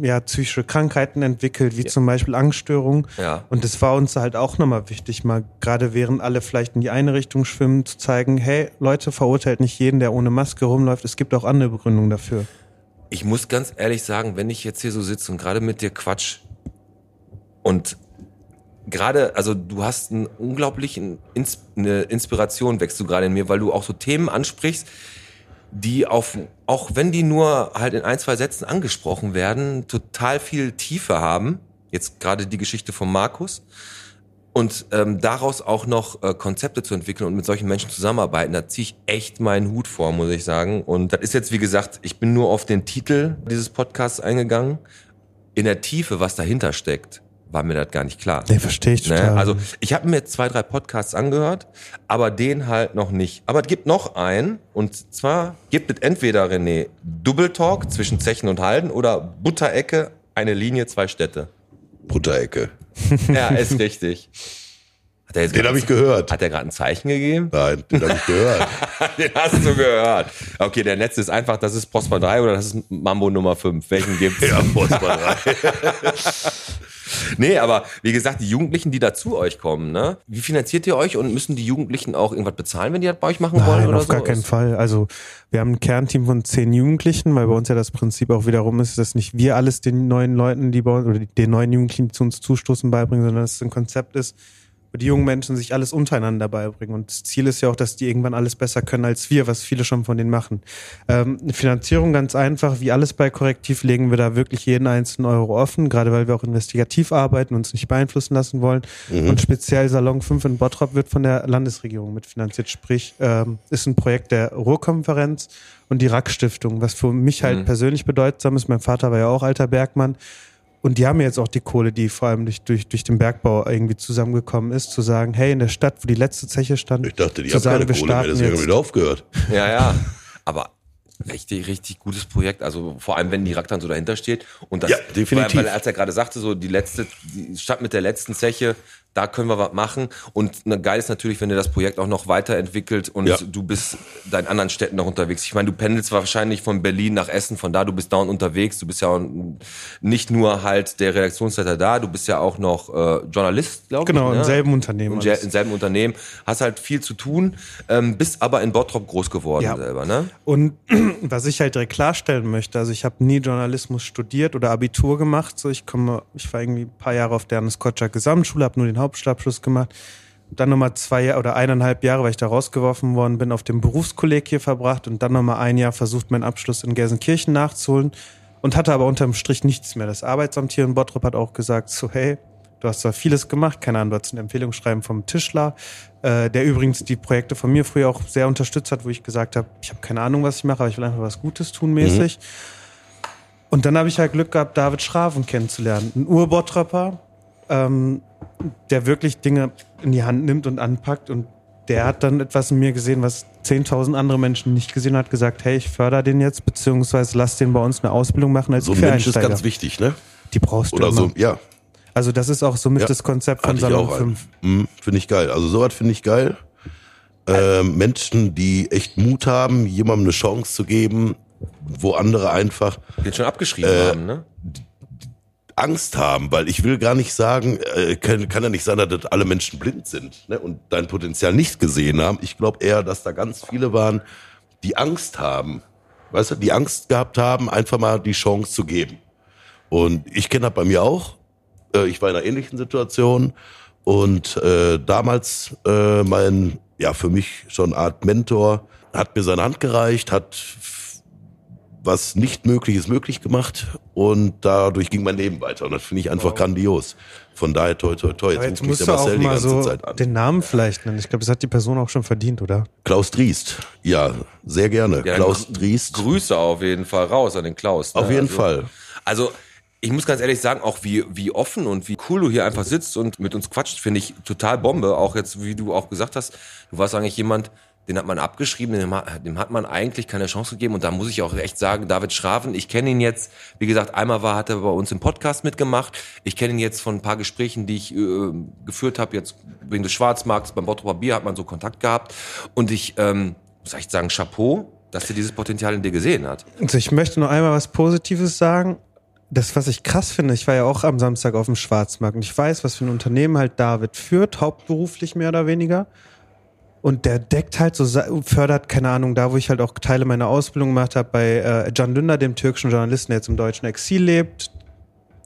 ja, psychische Krankheiten entwickelt, wie zum Beispiel Angststörungen. Ja. Und es war uns halt auch nochmal wichtig, mal gerade während alle vielleicht in die eine Richtung schwimmen, zu zeigen, hey, Leute, verurteilt nicht jeden, der ohne Maske rumläuft. Es gibt auch andere Begründungen dafür. ich muss ganz ehrlich sagen, wenn ich jetzt hier so sitze und gerade mit dir quatsch und gerade, also du hast einen unglaublichen Ins eine Inspiration wächst du gerade in mir, weil du auch so Themen ansprichst, die auf, auch wenn die nur halt in ein, zwei Sätzen angesprochen werden, total viel Tiefe haben. Jetzt gerade die Geschichte von Markus. Und ähm, daraus auch noch äh, Konzepte zu entwickeln und mit solchen Menschen zusammenarbeiten, da ziehe ich echt meinen Hut vor, muss ich sagen. Und das ist jetzt, wie gesagt, ich bin nur auf den Titel dieses Podcasts eingegangen. In der Tiefe, was dahinter steckt, war mir das gar nicht klar. Nee, verstehe ich Ne? total. Also ich habe mir jetzt zwei, drei Podcasts angehört, aber den halt noch nicht. Aber es gibt noch einen, und zwar gibt es entweder, René, Double Talk zwischen Zechen und Halden oder Butterecke, eine Linie, zwei Städte. Butterecke. Ja, ist richtig. Hat er jetzt Den habe ich gehört. Hat er gerade ein Zeichen gegeben? Nein, den habe ich gehört. Den hast du gehört. Okay, der letzte ist einfach, das ist Prosper 3 oder das ist Mambo Nummer 5. Welchen gibt's? ja, Fußball rein. Nee, aber wie gesagt, die Jugendlichen, die da zu euch kommen, ne? Wie finanziert ihr euch und müssen die Jugendlichen auch irgendwas bezahlen, wenn die das bei euch machen wollen Nein, oder auf so? gar keinen Fall. Also wir haben ein Kernteam von zehn Jugendlichen, weil bei uns ja das Prinzip auch wiederum ist, dass nicht wir alles den neuen Leuten, die bei uns, oder den neuen Jugendlichen, die zu uns zustoßen, beibringen, sondern dass es ein Konzept ist, wo die jungen Menschen sich alles untereinander beibringen. Und das Ziel ist ja auch, dass die irgendwann alles besser können als wir, was viele schon von denen machen. Ähm, Finanzierung ganz einfach, wie alles bei Korrektiv legen wir da wirklich jeden einzelnen Euro offen, gerade weil wir auch investigativ arbeiten, uns nicht beeinflussen lassen wollen. Und speziell Salon 5 in Bottrop wird von der Landesregierung mitfinanziert, sprich ähm, ist ein Projekt der Ruhrkonferenz und die RAK-Stiftung, was für mich halt persönlich bedeutsam ist. Mein Vater war ja auch alter Bergmann. Und die haben jetzt auch die Kohle, die vor allem durch, durch, durch den Bergbau irgendwie zusammengekommen ist, zu sagen, hey, in der Stadt, wo die letzte Zeche stand, Ich dachte, die zu haben sagen, keine wir Kohle mehr, starten deswegen haben wieder aufgehört. Ja, ja. Aber richtig, richtig gutes Projekt. Also vor allem, wenn die Rack dann so dahinter steht. Und das, Ja, definitiv. Weil, weil als er gerade sagte, so die letzte, die Stadt mit der letzten Zeche, da können wir was machen. Und ne, geil ist natürlich, wenn ihr das Projekt auch noch weiterentwickelt und Ja. du bist da in anderen Städten noch unterwegs. Ich meine, du pendelst wahrscheinlich von Berlin nach Essen, von da, du bist dauernd unterwegs. Du bist ja nicht nur halt der Redaktionsleiter da, du bist ja auch noch äh, Journalist, glaube ich. Genau, ne? im selben Unternehmen. Im, im selben Unternehmen, hast halt viel zu tun, ähm, bist aber in Bottrop groß geworden Ja. selber, ne? Und was ich halt direkt klarstellen möchte, also ich habe nie Journalismus studiert oder Abitur gemacht. So, ich komme, ich war irgendwie ein paar Jahre auf der Hannes Kotscher Gesamtschule, habe nur den Hauptschulabschluss gemacht. Dann nochmal zwei oder eineinhalb Jahre, weil ich da rausgeworfen worden bin, auf dem Berufskolleg hier verbracht und dann nochmal ein Jahr versucht, meinen Abschluss in Gelsenkirchen nachzuholen und hatte aber unterm Strich nichts mehr. Das Arbeitsamt hier in Bottrop hat auch gesagt, so hey, du hast zwar vieles gemacht, keine Ahnung, du hast ein Empfehlungsschreiben vom Tischler, äh, der übrigens die Projekte von mir früher auch sehr unterstützt hat, wo ich gesagt habe, ich habe keine Ahnung, was ich mache, aber ich will einfach was Gutes tun mäßig. Und dann habe ich halt Glück gehabt, David Schraven kennenzulernen. Ein Urbottropper, ähm, der wirklich Dinge in die Hand nimmt und anpackt. Und der hat dann etwas in mir gesehen, was 10.000 andere Menschen nicht gesehen hat, gesagt, hey, ich fördere den jetzt, beziehungsweise lass den bei uns eine Ausbildung machen als So ein Mensch ist ganz wichtig, ne? Die brauchst du Oder immer. so, ja. Also das ist auch somit Ja, das Konzept von Salon auch 5. Mhm, finde ich geil. Also sowas finde ich geil. Ähm, Menschen, die echt Mut haben, jemandem eine Chance zu geben, wo andere einfach Den schon abgeschrieben Äh, haben, ne? Angst haben, weil ich will gar nicht sagen, äh, kann, kann ja nicht sein, dass alle Menschen blind sind ne, und dein Potenzial nicht gesehen haben. Ich glaube eher, dass da ganz viele waren, die Angst haben, weißt du, die Angst gehabt haben, einfach mal die Chance zu geben. Und ich kenne das bei mir auch. Äh, ich war in einer ähnlichen Situation und äh, damals äh, mein, ja für mich schon eine Art Mentor, hat mir seine Hand gereicht, hat was nicht möglich ist, möglich gemacht und dadurch ging mein Leben weiter und das finde ich einfach grandios. Von daher toi toi toi. Aber Jetzt jetzt ruft mich der Marcel die ganze so Zeit an. den Namen vielleicht nennen. Ich glaube, das hat die Person auch schon verdient, oder? Klaus Driest. Ja, sehr gerne. Ja, Klaus Driest. Grüße auf jeden Fall raus an den Klaus. ne? Auf jeden also, Fall. Also, ich muss ganz ehrlich sagen, auch wie, wie offen und wie cool du hier einfach sitzt und mit uns quatscht, finde ich total Bombe. Auch jetzt, wie du auch gesagt hast, du warst eigentlich jemand, den hat man abgeschrieben, dem, hat- dem hat man eigentlich keine Chance gegeben. Und da muss ich auch echt sagen, David Schraven, ich kenne ihn jetzt, wie gesagt, einmal war, hat er bei uns im Podcast mitgemacht. Ich kenne ihn jetzt von ein paar Gesprächen, die ich äh, geführt habe, jetzt wegen des Schwarzmarkts, beim Bottroper Bier hat man so Kontakt gehabt. Und ich ähm, muss echt sagen, Chapeau, dass er dieses Potenzial in dir gesehen hat. Also ich möchte noch einmal was Positives sagen. Das, was ich krass finde, ich war ja auch am Samstag auf dem Schwarzmarkt und ich weiß, was für ein Unternehmen halt David führt, hauptberuflich mehr oder weniger. Und der deckt halt so, fördert, keine Ahnung, da wo ich halt auch Teile meiner Ausbildung gemacht habe, bei äh, Can Dündar, dem türkischen Journalisten, der jetzt im deutschen Exil lebt,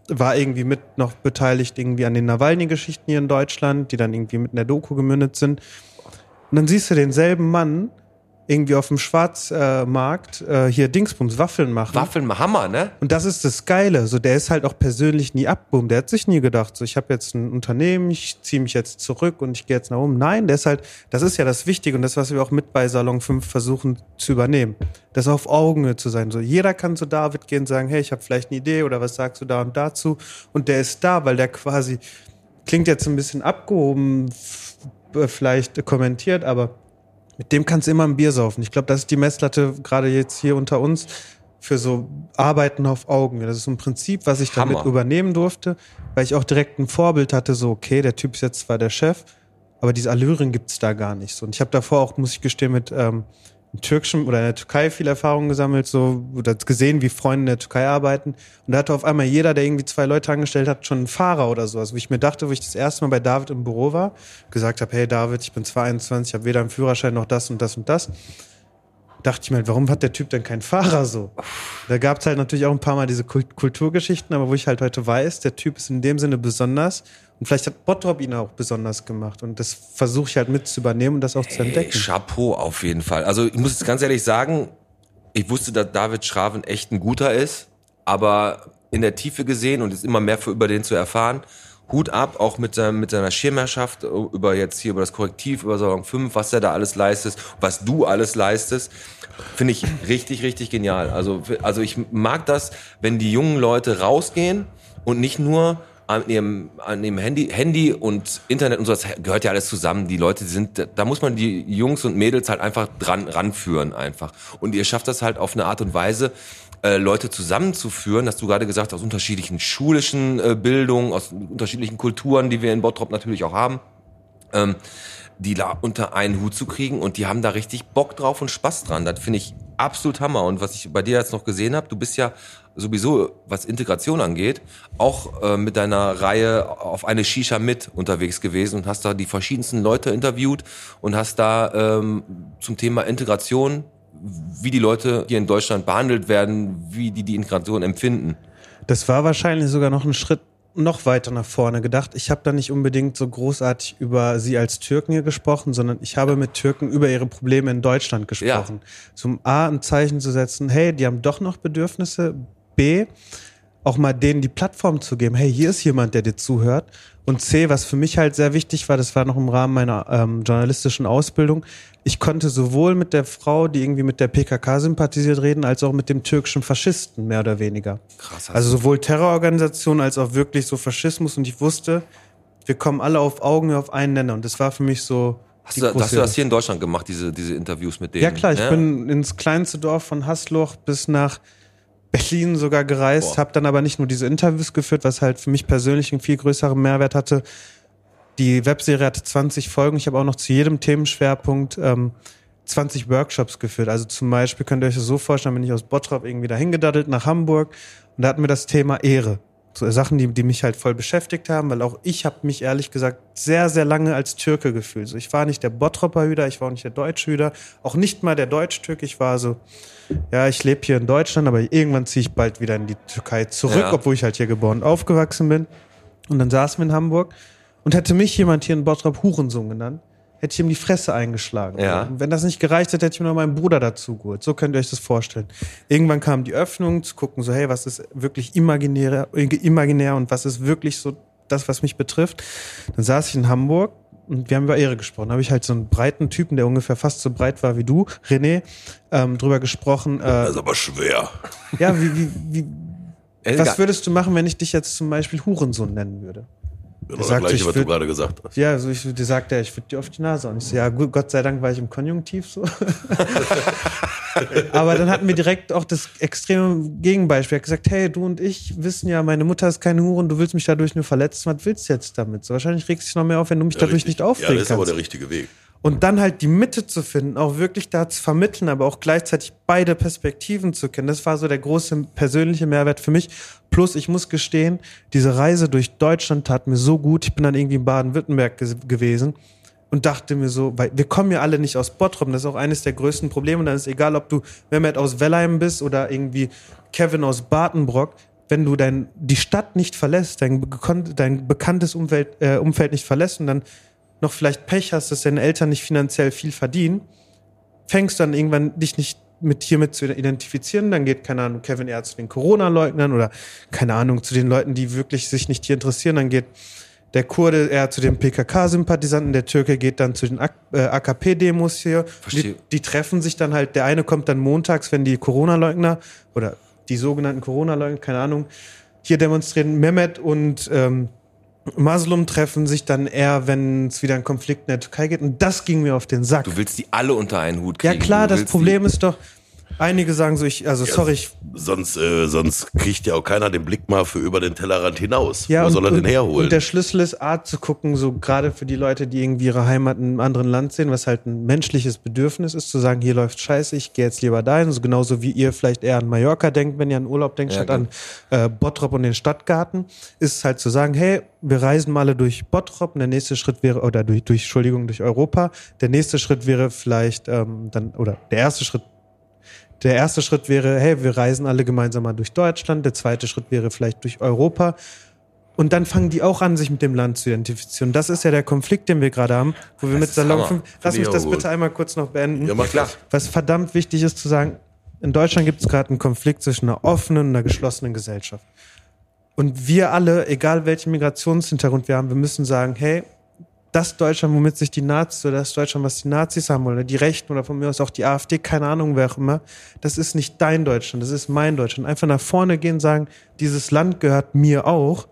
war irgendwie mit noch beteiligt irgendwie an den Nawalny-Geschichten hier in Deutschland, die dann irgendwie mit in der Doku gemündet sind. Und dann siehst du denselben Mann irgendwie auf dem Schwarzmarkt äh, hier Dingsbums Waffeln machen. Waffeln, Hammer, ne? Und das ist das Geile. So, der ist halt auch persönlich nie abboom. Der hat sich nie gedacht, so ich habe jetzt ein Unternehmen, ich ziehe mich jetzt zurück und ich gehe jetzt nach oben. Nein, der ist halt, das ist ja das Wichtige und das, was wir auch mit bei Salon 5 versuchen zu übernehmen. Das auf Augenhöhe zu sein. So, jeder kann zu David gehen und sagen, hey, ich habe vielleicht eine Idee oder was sagst du da und dazu? Und der ist da, weil der quasi, klingt jetzt ein bisschen abgehoben, äh, vielleicht kommentiert, aber mit dem kannst du immer ein Bier saufen. Ich glaube, das ist die Messlatte gerade jetzt hier unter uns für so Arbeiten auf Augen. Das ist ein Prinzip, was ich damit Hammer. übernehmen durfte, weil ich auch direkt ein Vorbild hatte, so okay, der Typ ist jetzt zwar der Chef, aber diese Allüren gibt's da gar nicht so. Und ich habe davor auch, muss ich gestehen, mit ähm, Türkischen oder in der Türkei viel Erfahrung gesammelt, so oder gesehen, wie Freunde in der Türkei arbeiten. Und da hatte auf einmal jeder, der irgendwie zwei Leute angestellt hat, schon einen Fahrer oder so. Also wo ich mir dachte, wo ich das erste Mal bei David im Büro war, gesagt habe, hey David, ich bin 22, ich habe weder einen Führerschein noch das und das und das. Dachte ich mir halt, warum hat der Typ denn keinen Fahrer so? Da gab es halt natürlich auch ein paar Mal diese Kult Kulturgeschichten, aber wo ich halt heute weiß, der Typ ist in dem Sinne besonders und vielleicht hat Bottrop ihn auch besonders gemacht und das versuche ich halt mit zu übernehmen und das auch zu entdecken. Chapeau auf jeden Fall. Also ich muss jetzt ganz ehrlich sagen, ich wusste, dass David Schraven echt ein guter ist, aber in der Tiefe gesehen und jetzt immer mehr für, über den zu erfahren, Hut ab, auch mit, seinem- mit seiner Schirmherrschaft, über jetzt hier über das Korrektiv, über Salon 5, was er da alles leistet, was du alles leistest, finde ich richtig, richtig genial. Also, also ich mag das, wenn die jungen Leute rausgehen und nicht nur an ihrem, an ihrem Handy, Handy und Internet und so, das gehört ja alles zusammen. Die Leute sind, da muss man die Jungs und Mädels halt einfach dran ranführen einfach. Und ihr schafft das halt auf eine Art und Weise, äh, Leute zusammenzuführen, hast du gerade gesagt, aus unterschiedlichen schulischen äh, Bildungen, aus unterschiedlichen Kulturen, die wir in Bottrop natürlich auch haben. Ähm, die da unter einen Hut zu kriegen und die haben da richtig Bock drauf und Spaß dran. Das finde ich absolut Hammer. Und was ich bei dir jetzt noch gesehen habe, du bist ja sowieso, was Integration angeht, auch äh, mit deiner Reihe auf eine Shisha mit unterwegs gewesen und hast da die verschiedensten Leute interviewt und hast da ähm, zum Thema Integration, wie die Leute hier in Deutschland behandelt werden, wie die die Integration empfinden. Das war wahrscheinlich sogar noch ein Schritt noch weiter nach vorne gedacht. Ich habe da nicht unbedingt so großartig über sie als Türken hier gesprochen, sondern ich habe mit Türken über ihre Probleme in Deutschland gesprochen. Ja. Zum A ein Zeichen zu setzen, hey, die haben doch noch Bedürfnisse. B, auch mal denen die Plattform zu geben, hey, hier ist jemand, der dir zuhört. Und C, was für mich halt sehr wichtig war, das war noch im Rahmen meiner ähm, journalistischen Ausbildung, ich konnte sowohl mit der Frau, die irgendwie mit der PKK sympathisiert, reden, als auch mit dem türkischen Faschisten, mehr oder weniger. Krass. Also sowohl Terrororganisationen als auch wirklich so Faschismus. Und ich wusste, wir kommen alle auf Augen auf einen Nenner. Und das war für mich so. Hast du, hast du das hier in Deutschland gemacht, diese, diese Interviews mit denen? Ja klar, ich ja? bin ins kleinste Dorf von Hasloch bis nach Berlin sogar gereist, habe dann aber nicht nur diese Interviews geführt, was halt für mich persönlich einen viel größeren Mehrwert hatte. Die Webserie hatte 20 Folgen. Ich habe auch noch zu jedem Themenschwerpunkt ähm, 20 Workshops geführt. Also zum Beispiel könnt ihr euch das so vorstellen, bin ich aus Bottrop irgendwie dahin gedaddelt nach Hamburg und da hatten wir das Thema Ehre. So Sachen, die, die mich halt voll beschäftigt haben, weil auch ich habe mich ehrlich gesagt sehr, sehr lange als Türke gefühlt. So, ich war nicht der Bottropper Hüder, ich war auch nicht der Deutsche Hüder, auch nicht mal der Deutsch-Türk. Ich war so, ja, ich lebe hier in Deutschland, aber irgendwann ziehe ich bald wieder in die Türkei zurück, ja. obwohl ich halt hier geboren und aufgewachsen bin. Und dann saßen wir in Hamburg und hätte mich jemand hier in Bottrop Hurensohn genannt, hätte ich ihm die Fresse eingeschlagen. Ja. Wenn das nicht gereicht hätte, hätte ich mir noch meinen Bruder dazu geholt. So könnt ihr euch das vorstellen. Irgendwann kam die Öffnung, zu gucken, so, hey, was ist wirklich imaginär, imaginär und was ist wirklich so das, was mich betrifft. Dann saß ich in Hamburg und wir haben über Ehre gesprochen. Da habe ich halt so einen breiten Typen, der ungefähr fast so breit war wie du, René, ähm, drüber gesprochen. Äh, das ist aber schwer. Ja, wie, wie, wie was würdest du machen, wenn ich dich jetzt zum Beispiel Hurensohn nennen würde? Genau das gleiche, was würd, du gerade gesagt hast. Ja, also ich, die sagt er, ich würde dir auf die Nase. Und ich so, ja, gut, Gott sei Dank war ich im Konjunktiv so. Aber dann hatten wir direkt auch das extreme Gegenbeispiel. Er hat gesagt, hey, du und ich wissen ja, meine Mutter ist keine Hure und du willst mich dadurch nur verletzen. Was willst du jetzt damit? So, wahrscheinlich regst du dich noch mehr auf, wenn du mich ja, dadurch richtig. nicht aufregst. Ja, das ist kannst. aber der richtige Weg. Und dann halt die Mitte zu finden, auch wirklich da zu vermitteln, aber auch gleichzeitig beide Perspektiven zu kennen. Das war so der große persönliche Mehrwert für mich. Plus, ich muss gestehen, diese Reise durch Deutschland tat mir so gut. Ich bin dann irgendwie in Baden-Württemberg gewesen und dachte mir so, weil wir kommen ja alle nicht aus Bottrop, das ist auch eines der größten Probleme. Und dann ist egal, ob du Mehmet aus Wellheim bist oder irgendwie Kevin aus Bartenbrock, wenn du dein, die Stadt nicht verlässt, dein, dein bekanntes Umfeld, äh, Umfeld nicht verlässt und dann noch vielleicht Pech hast, dass deine Eltern nicht finanziell viel verdienen, fängst du dann irgendwann dich nicht mit hiermit zu identifizieren, dann geht, keine Ahnung, Kevin eher zu den Corona-Leugnern oder, keine Ahnung, zu den Leuten, die wirklich sich nicht hier interessieren, dann geht der Kurde eher zu den PKK-Sympathisanten, der Türke geht dann zu den AKP-Demos äh, hier. Die, die, treffen sich dann halt, der eine kommt dann montags, wenn die Corona-Leugner oder die sogenannten Corona-Leugner, keine Ahnung, hier demonstrieren. Mehmet und ähm, Maslum treffen sich dann eher, wenn es wieder einen Konflikt in der Türkei geht. Und das ging mir auf den Sack. Du willst die alle unter einen Hut kriegen. Ja klar, das Problem ist doch, Einige sagen so, ich, also ja, sorry. Ich, sonst, äh, sonst kriegt ja auch keiner den Blick mal für über den Tellerrand hinaus. Ja, Wo und, soll er den herholen? Und der Schlüssel ist, Art zu gucken, so gerade für die Leute, die irgendwie ihre Heimat in einem anderen Land sehen, was halt ein menschliches Bedürfnis ist, zu sagen, hier läuft scheiße, ich gehe jetzt lieber dahin. So genauso wie ihr vielleicht eher an Mallorca denkt, wenn ihr an Urlaub denkt, ja, statt an äh, Bottrop und den Stadtgarten, ist halt zu sagen, hey, wir reisen mal alle durch Bottrop und der nächste Schritt wäre, oder durch, durch Entschuldigung, durch Europa. Der nächste Schritt wäre vielleicht ähm, dann, oder der erste Schritt der erste Schritt wäre, hey, wir reisen alle gemeinsam mal durch Deutschland. Der zweite Schritt wäre vielleicht durch Europa. Und dann fangen die auch an, sich mit dem Land zu identifizieren. Das ist ja der Konflikt, den wir gerade haben, wo wir das mit Salon 5. Lass mich das bitte einmal kurz noch beenden. Ja, mach klar. Was verdammt wichtig ist zu sagen, in Deutschland gibt es gerade einen Konflikt zwischen einer offenen und einer geschlossenen Gesellschaft. Und wir alle, egal welchen Migrationshintergrund wir haben, wir müssen sagen, hey, das Deutschland, womit sich die Nazis oder das Deutschland, was die Nazis haben oder die Rechten oder von mir aus auch die AfD, keine Ahnung, wer auch immer, das ist nicht dein Deutschland, das ist mein Deutschland. Einfach nach vorne gehen, sagen, dieses Land gehört mir auch,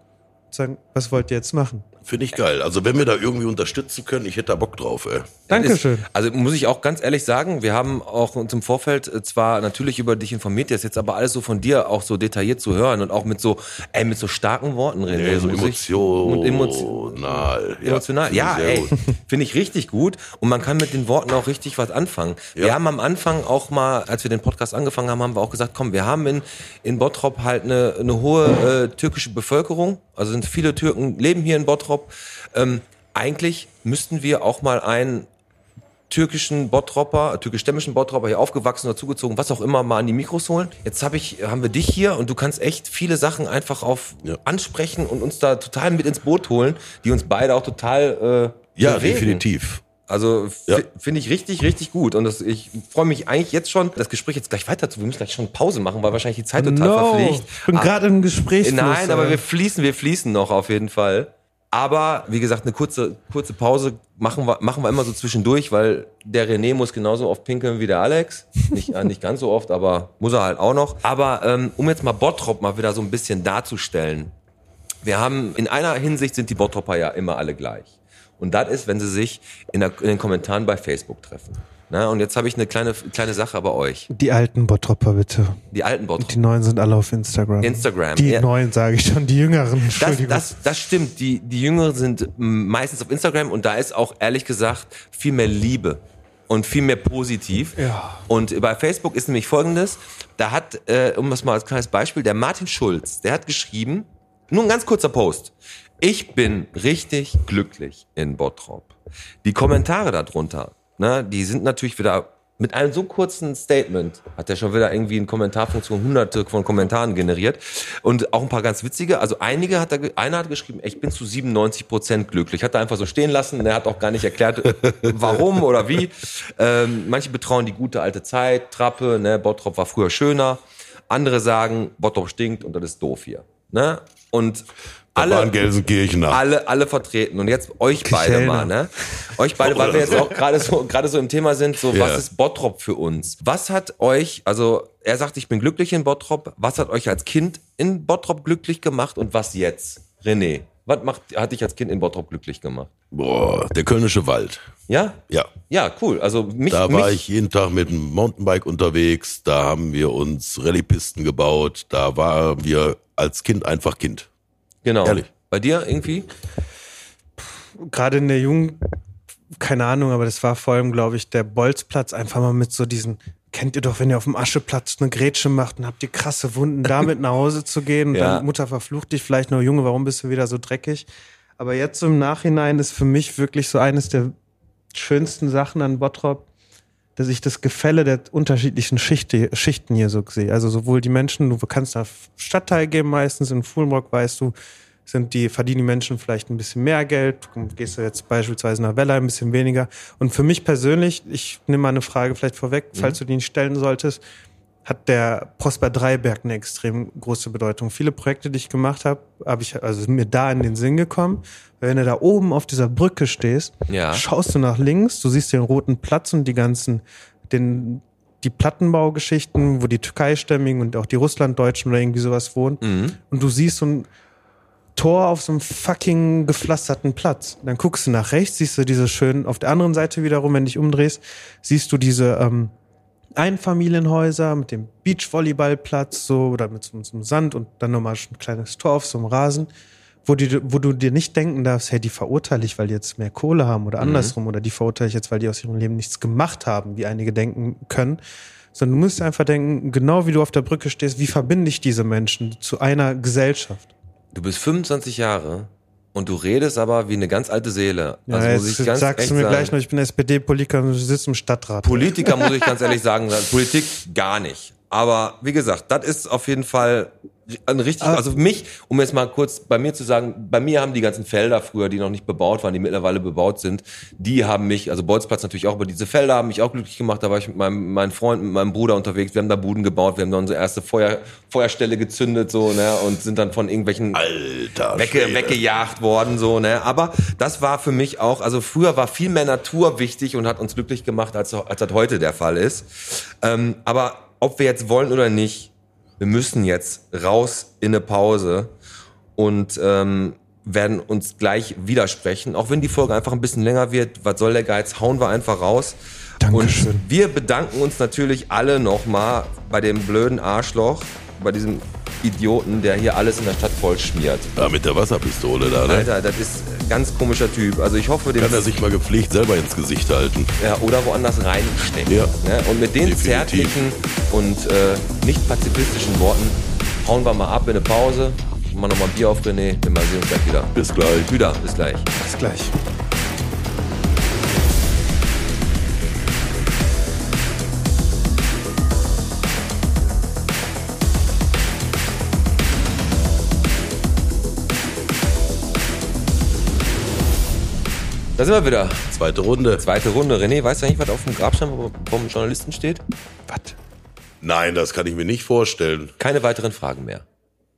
sagen, was wollt ihr jetzt machen? Finde ich geil. Also wenn wir da irgendwie unterstützen können, ich hätte da Bock drauf, ey. Dankeschön. Also muss ich auch ganz ehrlich sagen, wir haben auch uns im Vorfeld äh, zwar natürlich über dich informiert, das jetzt aber alles so von dir auch so detailliert zu hören und auch mit so, ey, mit so starken Worten reden. Nee, so ich- emotional. und emotional. Ja, Emotional. finde ich Ja, sehr ey, gut. finde ich richtig gut. Und man kann mit den Worten auch richtig was anfangen. Wir Ja. haben am Anfang auch mal, als wir den Podcast angefangen haben, haben wir auch gesagt, komm, wir haben in, in Bottrop halt eine, eine hohe äh, türkische Bevölkerung. Also sind viele Türken leben hier in Bottrop. Ähm, eigentlich müssten wir auch mal einen türkischen Bottropper, türkischstämmischen Bottropper hier aufgewachsen oder zugezogen, was auch immer, mal an die Mikros holen. Jetzt hab ich, haben wir dich hier und du kannst echt viele Sachen einfach auf Ja. ansprechen und uns da total mit ins Boot holen, die uns beide auch total äh, Ja, bewegen. definitiv. Also Ja. finde ich richtig, richtig gut. Und das, ich freue mich eigentlich jetzt schon, das Gespräch jetzt gleich weiter zu. Wir müssen gleich schon Pause machen, weil wahrscheinlich die Zeit total verpflicht. ich bin Ah, gerade im Gespräch. Nein, aber wir fließen, wir fließen noch auf jeden Fall. Aber wie gesagt, eine kurze, kurze Pause machen wir, machen wir immer so zwischendurch, weil der René muss genauso oft pinkeln wie der Alex. Nicht, äh, nicht ganz so oft, aber muss er halt auch noch. Aber ähm, um jetzt mal Bottrop mal wieder so ein bisschen darzustellen. Wir haben, in einer Hinsicht sind die Bottropper ja immer alle gleich. Und das ist, wenn sie sich in, der, in den Kommentaren bei Facebook treffen. Na, und jetzt habe ich eine kleine, kleine Sache bei euch. Die alten Bottropper bitte. Die alten Bottrop. Die neuen sind alle auf Instagram. Instagram. Die Ja. neuen sage ich schon, die jüngeren. Das, Entschuldigung. das, das stimmt. Die, die Jüngeren sind meistens auf Instagram und da ist auch ehrlich gesagt viel mehr Liebe und viel mehr positiv. Ja. Und bei Facebook ist nämlich folgendes: Da hat, äh, um das mal als kleines Beispiel, der Martin Schulz, der hat geschrieben, nur ein ganz kurzer Post. Ich bin richtig glücklich in Bottrop. Die Kommentare darunter, ne, die sind natürlich wieder mit einem so kurzen Statement hat er schon wieder irgendwie in Kommentarfunktion hunderte von Kommentaren generiert und auch ein paar ganz witzige. Also einige hat er, einer hat geschrieben, ich bin zu 97 Prozent glücklich. Hat er einfach so stehen lassen. Er hat auch gar nicht erklärt, warum oder wie. Ähm, manche betrauen die gute alte Zeit, Trappe, ne, Bottrop war früher schöner. Andere sagen, Bottrop stinkt und das ist doof hier. Ne? Und Alle, waren Gelsenkirchener. alle, alle vertreten. Und jetzt euch beide Kölner. mal, ne? Euch beide, weil wir jetzt auch gerade so, gerade so im Thema sind, so, Ja. was ist Bottrop für uns? Was hat euch, also, er sagt, ich bin glücklich in Bottrop. Was hat euch als Kind in Bottrop glücklich gemacht und was jetzt? René, was macht, hat dich als Kind in Bottrop glücklich gemacht? Boah, der Kölnische Wald. Ja? Ja. Ja, cool. Also, mich, Da mich, war ich jeden Tag mit dem Mountainbike unterwegs, da haben wir uns Rallyepisten gebaut, da waren wir als Kind einfach Kind. Genau. ehrlich. Bei dir irgendwie? gerade in der Jugend, keine Ahnung, aber das war vor allem, glaube ich, der Bolzplatz, einfach mal mit so diesen, kennt ihr doch, wenn ihr auf dem Ascheplatz eine Grätsche macht und habt ihr krasse Wunden, damit nach Hause zu gehen und Ja. dann Mutter verflucht dich vielleicht nur, Junge, warum bist du wieder so dreckig? Aber jetzt so im Nachhinein ist für mich wirklich so eines der schönsten Sachen an Bottrop, dass ich das Gefälle der unterschiedlichen Schichte, Schichten hier so sehe. Also sowohl die Menschen, du kannst da Stadtteil gehen meistens, in Fulmrock weißt du, sind die, verdienen die Menschen vielleicht ein bisschen mehr Geld, gehst du jetzt beispielsweise nach Wella ein bisschen weniger. Und für mich persönlich, ich nehme mal eine Frage vielleicht vorweg, falls du die nicht stellen solltest, hat der Prosper Dreiberg eine extrem große Bedeutung. Viele Projekte, die ich gemacht habe, habe ich also sind mir da in den Sinn gekommen. Weil Wenn du da oben auf dieser Brücke stehst, Ja. schaust du nach links, du siehst den roten Platz und die ganzen, den, die Plattenbaugeschichten, wo die Türkeistämmigen und auch die Russlanddeutschen oder irgendwie sowas wohnen. Mhm. Und du siehst so ein Tor auf so einem fucking gepflasterten Platz. Dann guckst du nach rechts, siehst du diese schönen, auf der anderen Seite wiederum, wenn du dich umdrehst, siehst du diese ähm, Einfamilienhäuser mit dem Beachvolleyballplatz so oder mit so, so einem Sand und dann nochmal ein kleines Tor auf so einem Rasen, wo, die, wo du dir nicht denken darfst, hey, die verurteile ich, weil die jetzt mehr Kohle haben oder andersrum oder die verurteile ich jetzt, weil die aus ihrem Leben nichts gemacht haben, wie einige denken können. Sondern du musst einfach denken, genau wie du auf der Brücke stehst, wie verbinde ich diese Menschen zu einer Gesellschaft? Du bist 25 Jahre und du redest aber wie eine ganz alte Seele. Ja, also muss ich ganz sagst du mir sagen. gleich noch, ich bin SPD-Politiker und sitze im Stadtrat. Politiker muss ich ganz ehrlich sagen, Politik gar nicht. Aber wie gesagt, das ist auf jeden Fall ein richtig, also mich, um jetzt mal kurz bei mir zu sagen, bei mir haben die ganzen Felder früher, die noch nicht bebaut waren, die mittlerweile bebaut sind, die haben mich, also Bolzplatz natürlich auch, aber diese Felder haben mich auch glücklich gemacht. Da war ich mit meinem, meinem Freund, mit meinem Bruder unterwegs. Wir haben da Buden gebaut, wir haben da unsere erste Feuer, Feuerstelle gezündet, so, ne, und sind dann von irgendwelchen Alter wegge, weggejagt worden, so, ne. Aber das war für mich auch, also früher war viel mehr Natur wichtig und hat uns glücklich gemacht, als, als das heute der Fall ist. Ähm, aber ob wir jetzt wollen oder nicht, wir müssen jetzt raus in eine Pause und ähm, werden uns gleich widersprechen. Auch wenn die Folge einfach ein bisschen länger wird, was soll der Geiz, hauen wir einfach raus. Dankeschön. Und wir bedanken uns natürlich alle nochmal bei dem blöden Arschloch, bei diesem Idioten, der hier alles in der Stadt voll schmiert. Ja, mit der Wasserpistole da, ne? Alter, das ist ein ganz komischer Typ. Also ich hoffe, dem Kann er sich mal gepflegt selber ins Gesicht halten. ja, oder woanders reinstecken. Ja. Ne? Und mit den Definitiv. zärtlichen und äh, nicht pazifistischen Worten hauen wir mal ab in eine Pause. Machen nochmal ein Bier auf René, wir mal sehen uns gleich wieder. Bis gleich. Wieder, bis gleich. Bis gleich. Da sind wir wieder. Zweite Runde. Zweite Runde. René, weißt du eigentlich, was auf dem Grabstein vom Journalisten steht? Was? Nein, das kann ich mir nicht vorstellen. Keine weiteren Fragen mehr.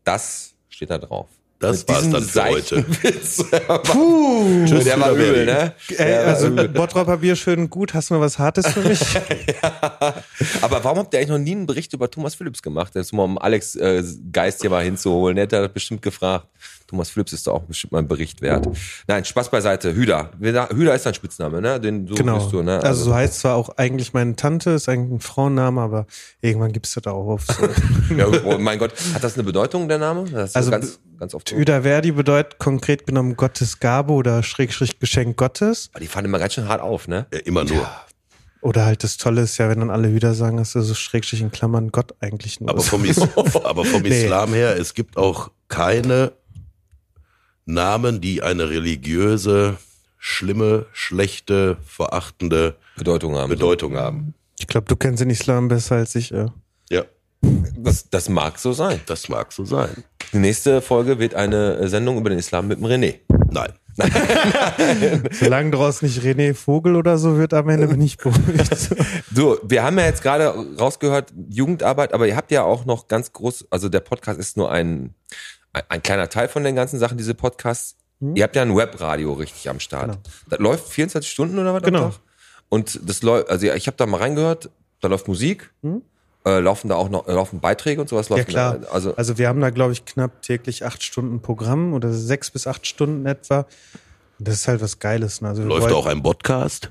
Das steht da drauf. Das Mit war's dann für heute. Puh. Tschüss, Der war übel, ne? Ey, also übel. Bottropper Bier schön und gut. Hast du noch was Hartes für mich? Aber warum habt ihr eigentlich noch nie einen Bericht über Thomas Phillips gemacht? Jetzt mal um Alex äh, Geist hier mal hinzuholen. Der hat da bestimmt gefragt. Thomas Phillips ist doch auch bestimmt mal ein Bericht wert. Nein, Spaß beiseite. Hüda. Hüda ist dein Spitzname, ne? Den so genau. bist du, ne? Also so heißt zwar auch eigentlich meine Tante, ist eigentlich ein Frauenname, aber irgendwann gibt's das auch auf. So. ja, oh mein Gott, hat das eine Bedeutung, der Name? Das ist Also ganz, ganz oft. Öder Verdi bedeutet konkret genommen Gottes Gabe oder Schrägstrich Geschenk Gottes. Aber die fanden immer ganz schön hart auf, ne? Ja, immer nur. Oder halt das Tolle ist ja, wenn dann alle wieder sagen, dass so Schrägstrich in Klammern Gott eigentlich nur Aber ist. vom, Is aber vom Nee. Islam her, es gibt auch keine Namen, die eine religiöse, schlimme, schlechte, verachtende Bedeutung haben. Bedeutung haben. Ich glaube, du kennst den Islam besser als ich. Ja. Ja, Das, das mag so sein. das mag so sein. Die nächste Folge wird eine Sendung über den Islam mit dem René. Nein. Solange daraus nicht René Vogel oder so wird, am Ende bin ich beruhigt. So, wir haben ja jetzt gerade rausgehört, Jugendarbeit, aber ihr habt ja auch noch ganz groß, also der Podcast ist nur ein, ein, ein kleiner Teil von den ganzen Sachen, diese Podcasts. Ihr habt ja ein Webradio richtig am Start. Genau. Das läuft 24 Stunden oder was Genau. am Tag? Und das läuft, also ich habe da mal reingehört, da läuft Musik, äh, laufen da auch noch, laufen Beiträge und sowas Ja klar. Da, also Also wir haben da, glaube ich, knapp täglich acht Stunden Programm oder sechs bis acht Stunden etwa. Und das ist halt was Geiles. Ne? Also Läuft wollen- auch ein Podcast?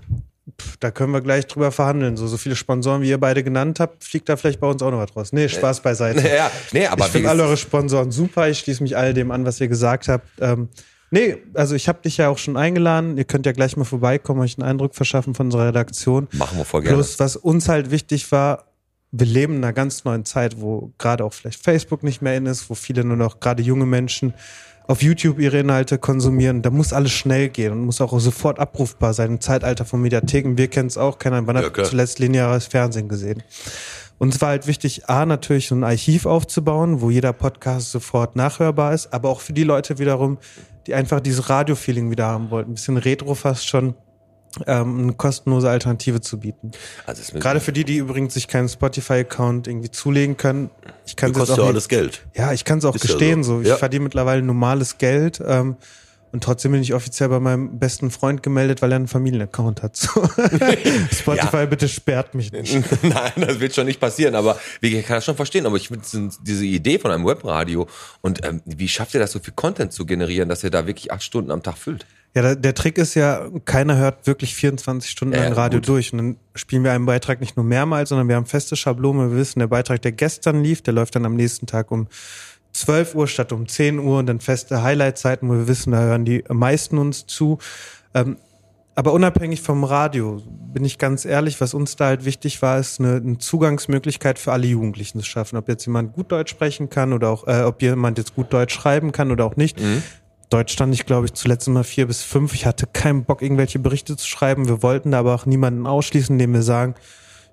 Da können wir gleich drüber verhandeln. So, so viele Sponsoren, wie ihr beide genannt habt, fliegt da vielleicht bei uns auch noch was raus. Nee, Spaß beiseite. ja, nee, aber ich finde alle eure Sponsoren super. Ich schließe mich all dem an, was ihr gesagt habt. Ähm, nee, also ich habe dich ja auch schon eingeladen. Ihr könnt ja gleich mal vorbeikommen, euch einen Eindruck verschaffen von unserer Redaktion. machen wir voll gerne. Plus, was uns halt wichtig war, wir leben in einer ganz neuen Zeit, wo gerade auch vielleicht Facebook nicht mehr in ist, wo viele nur noch, gerade junge Menschen, auf YouTube ihre Inhalte konsumieren. Da muss alles schnell gehen und muss auch sofort abrufbar sein. Im Zeitalter von Mediatheken, wir kennen es auch, keiner wann hat zuletzt lineares Fernsehen gesehen. Uns war halt wichtig, A, natürlich so ein Archiv aufzubauen, wo jeder Podcast sofort nachhörbar ist, aber auch für die Leute wiederum, die einfach dieses Radio-Feeling wieder haben wollten. Ein bisschen retro fast schon, ähm, eine kostenlose Alternative zu bieten. Also es ist mit- Gerade für die, die übrigens sich keinen Spotify-Account irgendwie zulegen können. Ich kann Das es kostet auch ja alles Geld. ja, ich kann es auch Ist ja gestehen. so. so. Ich Ja. verdiene mittlerweile normales Geld. Ähm, und trotzdem bin ich offiziell bei meinem besten Freund gemeldet, weil er einen Familienaccount hat. So. Spotify, bitte sperrt mich nicht. Nein, das wird schon nicht passieren, aber ich kann das schon verstehen. Aber ich finde diese Idee von einem Webradio und ähm, wie schafft ihr das, so viel Content zu generieren, dass ihr da wirklich acht Stunden am Tag füllt? Ja, der, Trick ist ja, keiner hört wirklich 24 Stunden Ja, lang Radio gut. durch. Und dann spielen wir einen Beitrag nicht nur mehrmals, sondern wir haben feste Schablonen. Wir wissen, der Beitrag, der gestern lief, der läuft dann am nächsten Tag um 12 Uhr statt um 10 Uhr und dann feste Highlight-Zeiten, wo wir wissen, da hören die meisten uns zu. Ähm, aber unabhängig vom Radio, bin ich ganz ehrlich, was uns da halt wichtig war, ist eine, eine Zugangsmöglichkeit für alle Jugendlichen zu schaffen. Ob jetzt jemand gut Deutsch sprechen kann oder auch, äh, ob jemand jetzt gut Deutsch schreiben kann oder auch nicht. Deutsch stand ich, glaube ich, zuletzt immer vier bis fünf. Ich hatte keinen Bock, irgendwelche Berichte zu schreiben. Wir wollten da aber auch niemanden ausschließen, indem wir sagen,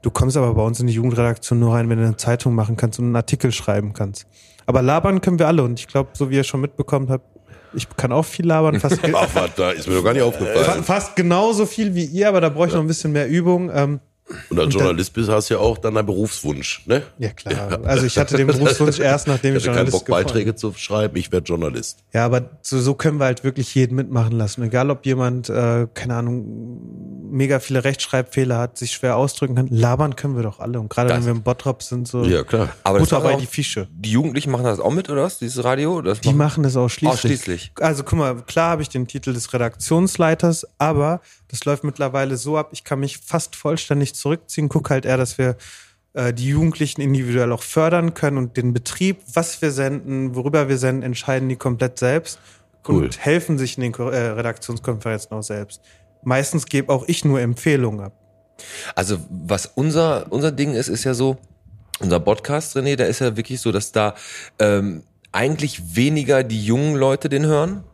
Du kommst aber bei uns in die Jugendredaktion nur rein, wenn du eine Zeitung machen kannst und einen Artikel schreiben kannst. Aber labern können wir alle und ich glaube, so wie ihr schon mitbekommen habt, ich kann auch viel labern, fast, Ach, was, da ist mir doch gar nicht aufgefallen. fast genauso viel wie ihr, aber da brauche ich noch ein bisschen mehr Übung. Ähm, Und als Journalist bist, hast du ja auch dann einen Berufswunsch, ne? ja klar. Also ich hatte den Berufswunsch erst, nachdem Ich ich hatte keinen Journalist Bock, Beiträge zu schreiben, ich werde Journalist. Ja, aber so, so können wir halt wirklich jeden mitmachen lassen. Egal, ob jemand, äh, keine Ahnung, mega viele Rechtschreibfehler hat, sich schwer ausdrücken kann. Labern können wir doch alle. Und gerade wenn wir im Bottrop sind, so Ja, klar. Aber Butter bei auch- die Fische. Die Jugendlichen machen das auch mit, oder was? Dieses Radio? Das Die machen das ausschließlich. Ausschließlich. Also guck mal, klar habe ich den Titel des Redaktionsleiters, aber das läuft mittlerweile so ab, ich kann mich fast vollständig zurückziehen, guck halt eher, dass wir äh, die Jugendlichen individuell auch fördern können und den Betrieb, was wir senden, worüber wir senden, entscheiden die komplett selbst Cool. und helfen sich in den äh, Redaktionskonferenzen auch selbst. Meistens gebe auch ich nur Empfehlungen ab. Also was unser, unser Ding ist, ist ja so, unser Podcast, René, da ist ja wirklich so, dass da ähm, eigentlich weniger die jungen Leute den hören,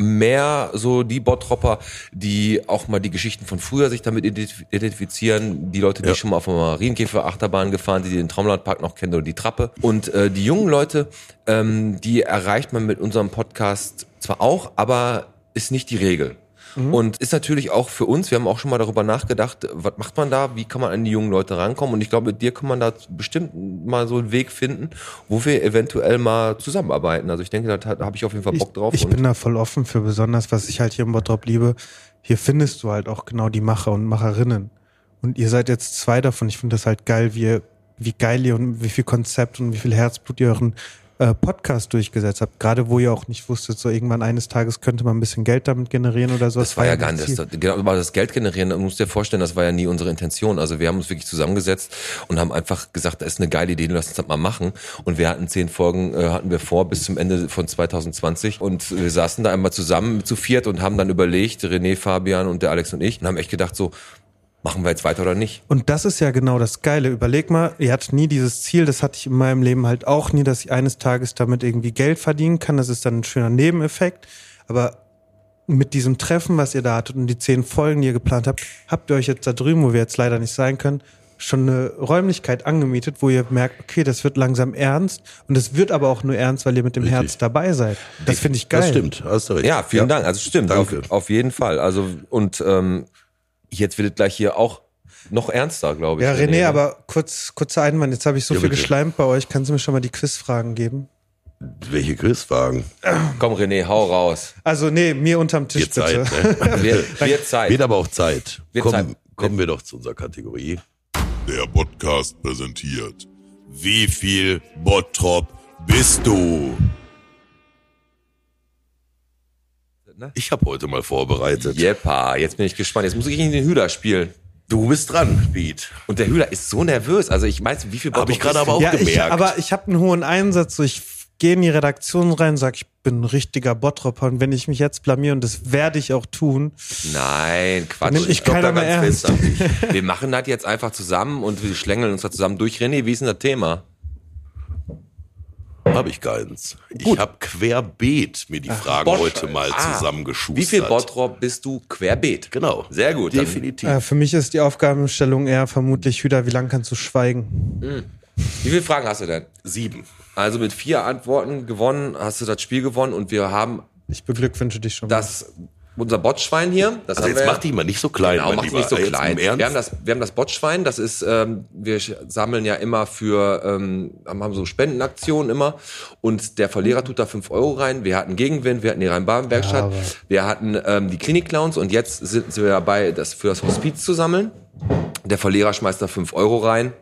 mehr so die Bottropper, die auch mal die Geschichten von früher sich damit identif- identifizieren, die Leute, die Ja. schon mal auf einer Marienkäfer-Achterbahn gefahren, sind, die den Traumlandpark noch kennen oder die Trappe. Und äh, die jungen Leute, ähm, die erreicht man mit unserem Podcast zwar auch, aber ist nicht die Regel. Und ist natürlich auch für uns, wir haben auch schon mal darüber nachgedacht, was macht man da, wie kann man an die jungen Leute rankommen? Und ich glaube, mit dir kann man da bestimmt mal so einen Weg finden, wo wir eventuell mal zusammenarbeiten. Also ich denke, da, da habe ich auf jeden Fall Bock drauf. Ich, ich bin da voll offen für besonders, was ich halt hier im Bottrop liebe. Hier findest du halt auch genau die Macher und Macherinnen. Und ihr seid jetzt zwei davon. Ich finde das halt geil, wie, ihr, wie geil ihr und wie viel Konzept und wie viel Herzblut ihr euren äh, Podcast durchgesetzt habt. Gerade wo ihr auch nicht wusstet, so irgendwann eines Tages könnte man ein bisschen Geld damit generieren oder so. Das war ja gar das nicht, das, genau, aber das Geld generieren, du musst dir vorstellen, das war ja nie unsere Intention. Also wir haben uns wirklich zusammengesetzt und haben einfach gesagt, das ist eine geile Idee, lass uns das mal machen. Und wir hatten zehn Folgen, äh, hatten wir vor bis zum Ende von 2020 und wir saßen da einmal zusammen zu viert und haben dann überlegt, René, Fabian und der Alex und ich, und haben echt gedacht so, machen wir jetzt weiter oder nicht? Und das ist ja genau das Geile. Überleg mal, ihr hattet nie dieses Ziel, das hatte ich in meinem Leben halt auch nie, dass ich eines Tages damit irgendwie Geld verdienen kann. Das ist dann ein schöner Nebeneffekt. Aber mit diesem Treffen, was ihr da hattet und die zehn Folgen, die ihr geplant habt, habt ihr euch jetzt da drüben, wo wir jetzt leider nicht sein können, schon eine Räumlichkeit angemietet, wo ihr merkt, okay, das wird langsam ernst. Und es wird aber auch nur ernst, weil ihr mit dem Richtig. Herz dabei seid. Das finde ich geil. Das stimmt, hast du recht. Ja, vielen Dank. Also stimmt, auf, Danke. auf jeden Fall. Also und ähm, jetzt wird es gleich hier auch noch ernster, glaube ich. Ja, René, ne? aber kurz, kurzer Einwand. Jetzt habe ich so Ja, viel bitte. geschleimt bei euch. Kannst du mir schon mal die Quizfragen geben? Welche Quizfragen? komm René, hau raus. Also, nee, mir unterm Tisch Wird Zeit, bitte. ne? Wir, wir Zeit. Wird aber auch Zeit. Wird Komm, Zeit. Kommen wir doch zu unserer Kategorie. Der Podcast präsentiert. Wie viel Bottrop bist du? Ne? Ich habe heute mal vorbereitet. Jeppa, jetzt bin ich gespannt. Jetzt muss ich in den Hühler spielen. Du bist dran, Pete. Und der Hühler ist so nervös. Also ich weiß, wie viel Hab ich gerade aber auch Ja, ich, gemerkt. aber ich habe einen hohen Einsatz. So, ich gehe in die Redaktion rein, sag, ich bin ein richtiger Bottropper. Und wenn ich mich jetzt blamiere, und das werde ich auch tun, Nein, Quatsch. Nimmt mich glaub keiner da mehr ganz ernst. fest an dich. Wir machen das jetzt einfach zusammen und wir schlängeln uns da zusammen durch. René, wie ist denn das Thema? Habe ich keins. Ich habe querbeet mir die Fragen Bott- heute mal Ah, zusammengeschustert. Wie viel Bottrop bist du querbeet? Genau. Sehr gut. Dann- Definitiv. äh, für mich ist die Aufgabenstellung eher vermutlich, Hüder, wie lange kannst du schweigen? Wie viele Fragen hast du denn? Sieben. Also mit vier Antworten gewonnen, hast du das Spiel gewonnen und wir haben Ich beglückwünsche dich schon. mal. Unser Botschwein hier. Das Also haben jetzt wir- mach dich mal nicht so klein, Genau, mach's Lieber. nicht so klein. im Wir Ernst? haben das, wir haben das Botschwein. Das ist, ähm, wir sammeln ja immer für, ähm, haben so Spendenaktionen immer. Und der Verlierer tut da fünf Euro rein. Wir hatten Gegenwind, wir hatten die Rhein-Baden-Werkstatt, Aber- wir hatten ähm, die Klinik-Clowns und jetzt sind wir dabei, das für das Hospiz zu sammeln. Der Verlierer schmeißt da fünf Euro rein.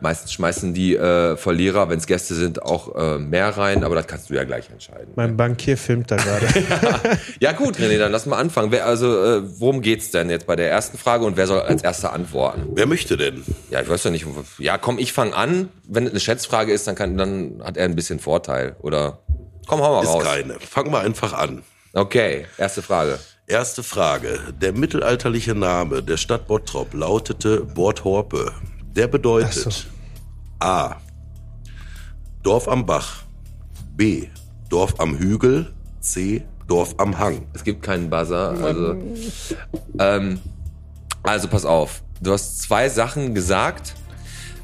Meistens schmeißen die äh, Verlierer, wenn es Gäste sind, auch äh, mehr rein, aber das kannst du ja gleich entscheiden. mein Bankier filmt da gerade. Ja gut, René, dann lass mal anfangen. Wer, also, äh, worum geht's denn jetzt bei der ersten Frage und wer soll als erster antworten? Wer möchte denn? Ja, ich weiß ja nicht. Ja, komm, ich fange an. Wenn es eine Schätzfrage ist, dann, kann, dann hat er ein bisschen Vorteil. Oder komm, hau mal Ist raus. keine. Fangen wir einfach an. Okay, erste Frage. Erste Frage. Der mittelalterliche Name der Stadt Bottrop lautete Borthorpe. Der bedeutet so. A. Dorf am Bach. B. Dorf am Hügel. C. Dorf am Hang. Es gibt keinen Buzzer. Also, ähm, also pass auf. Du hast zwei Sachen gesagt.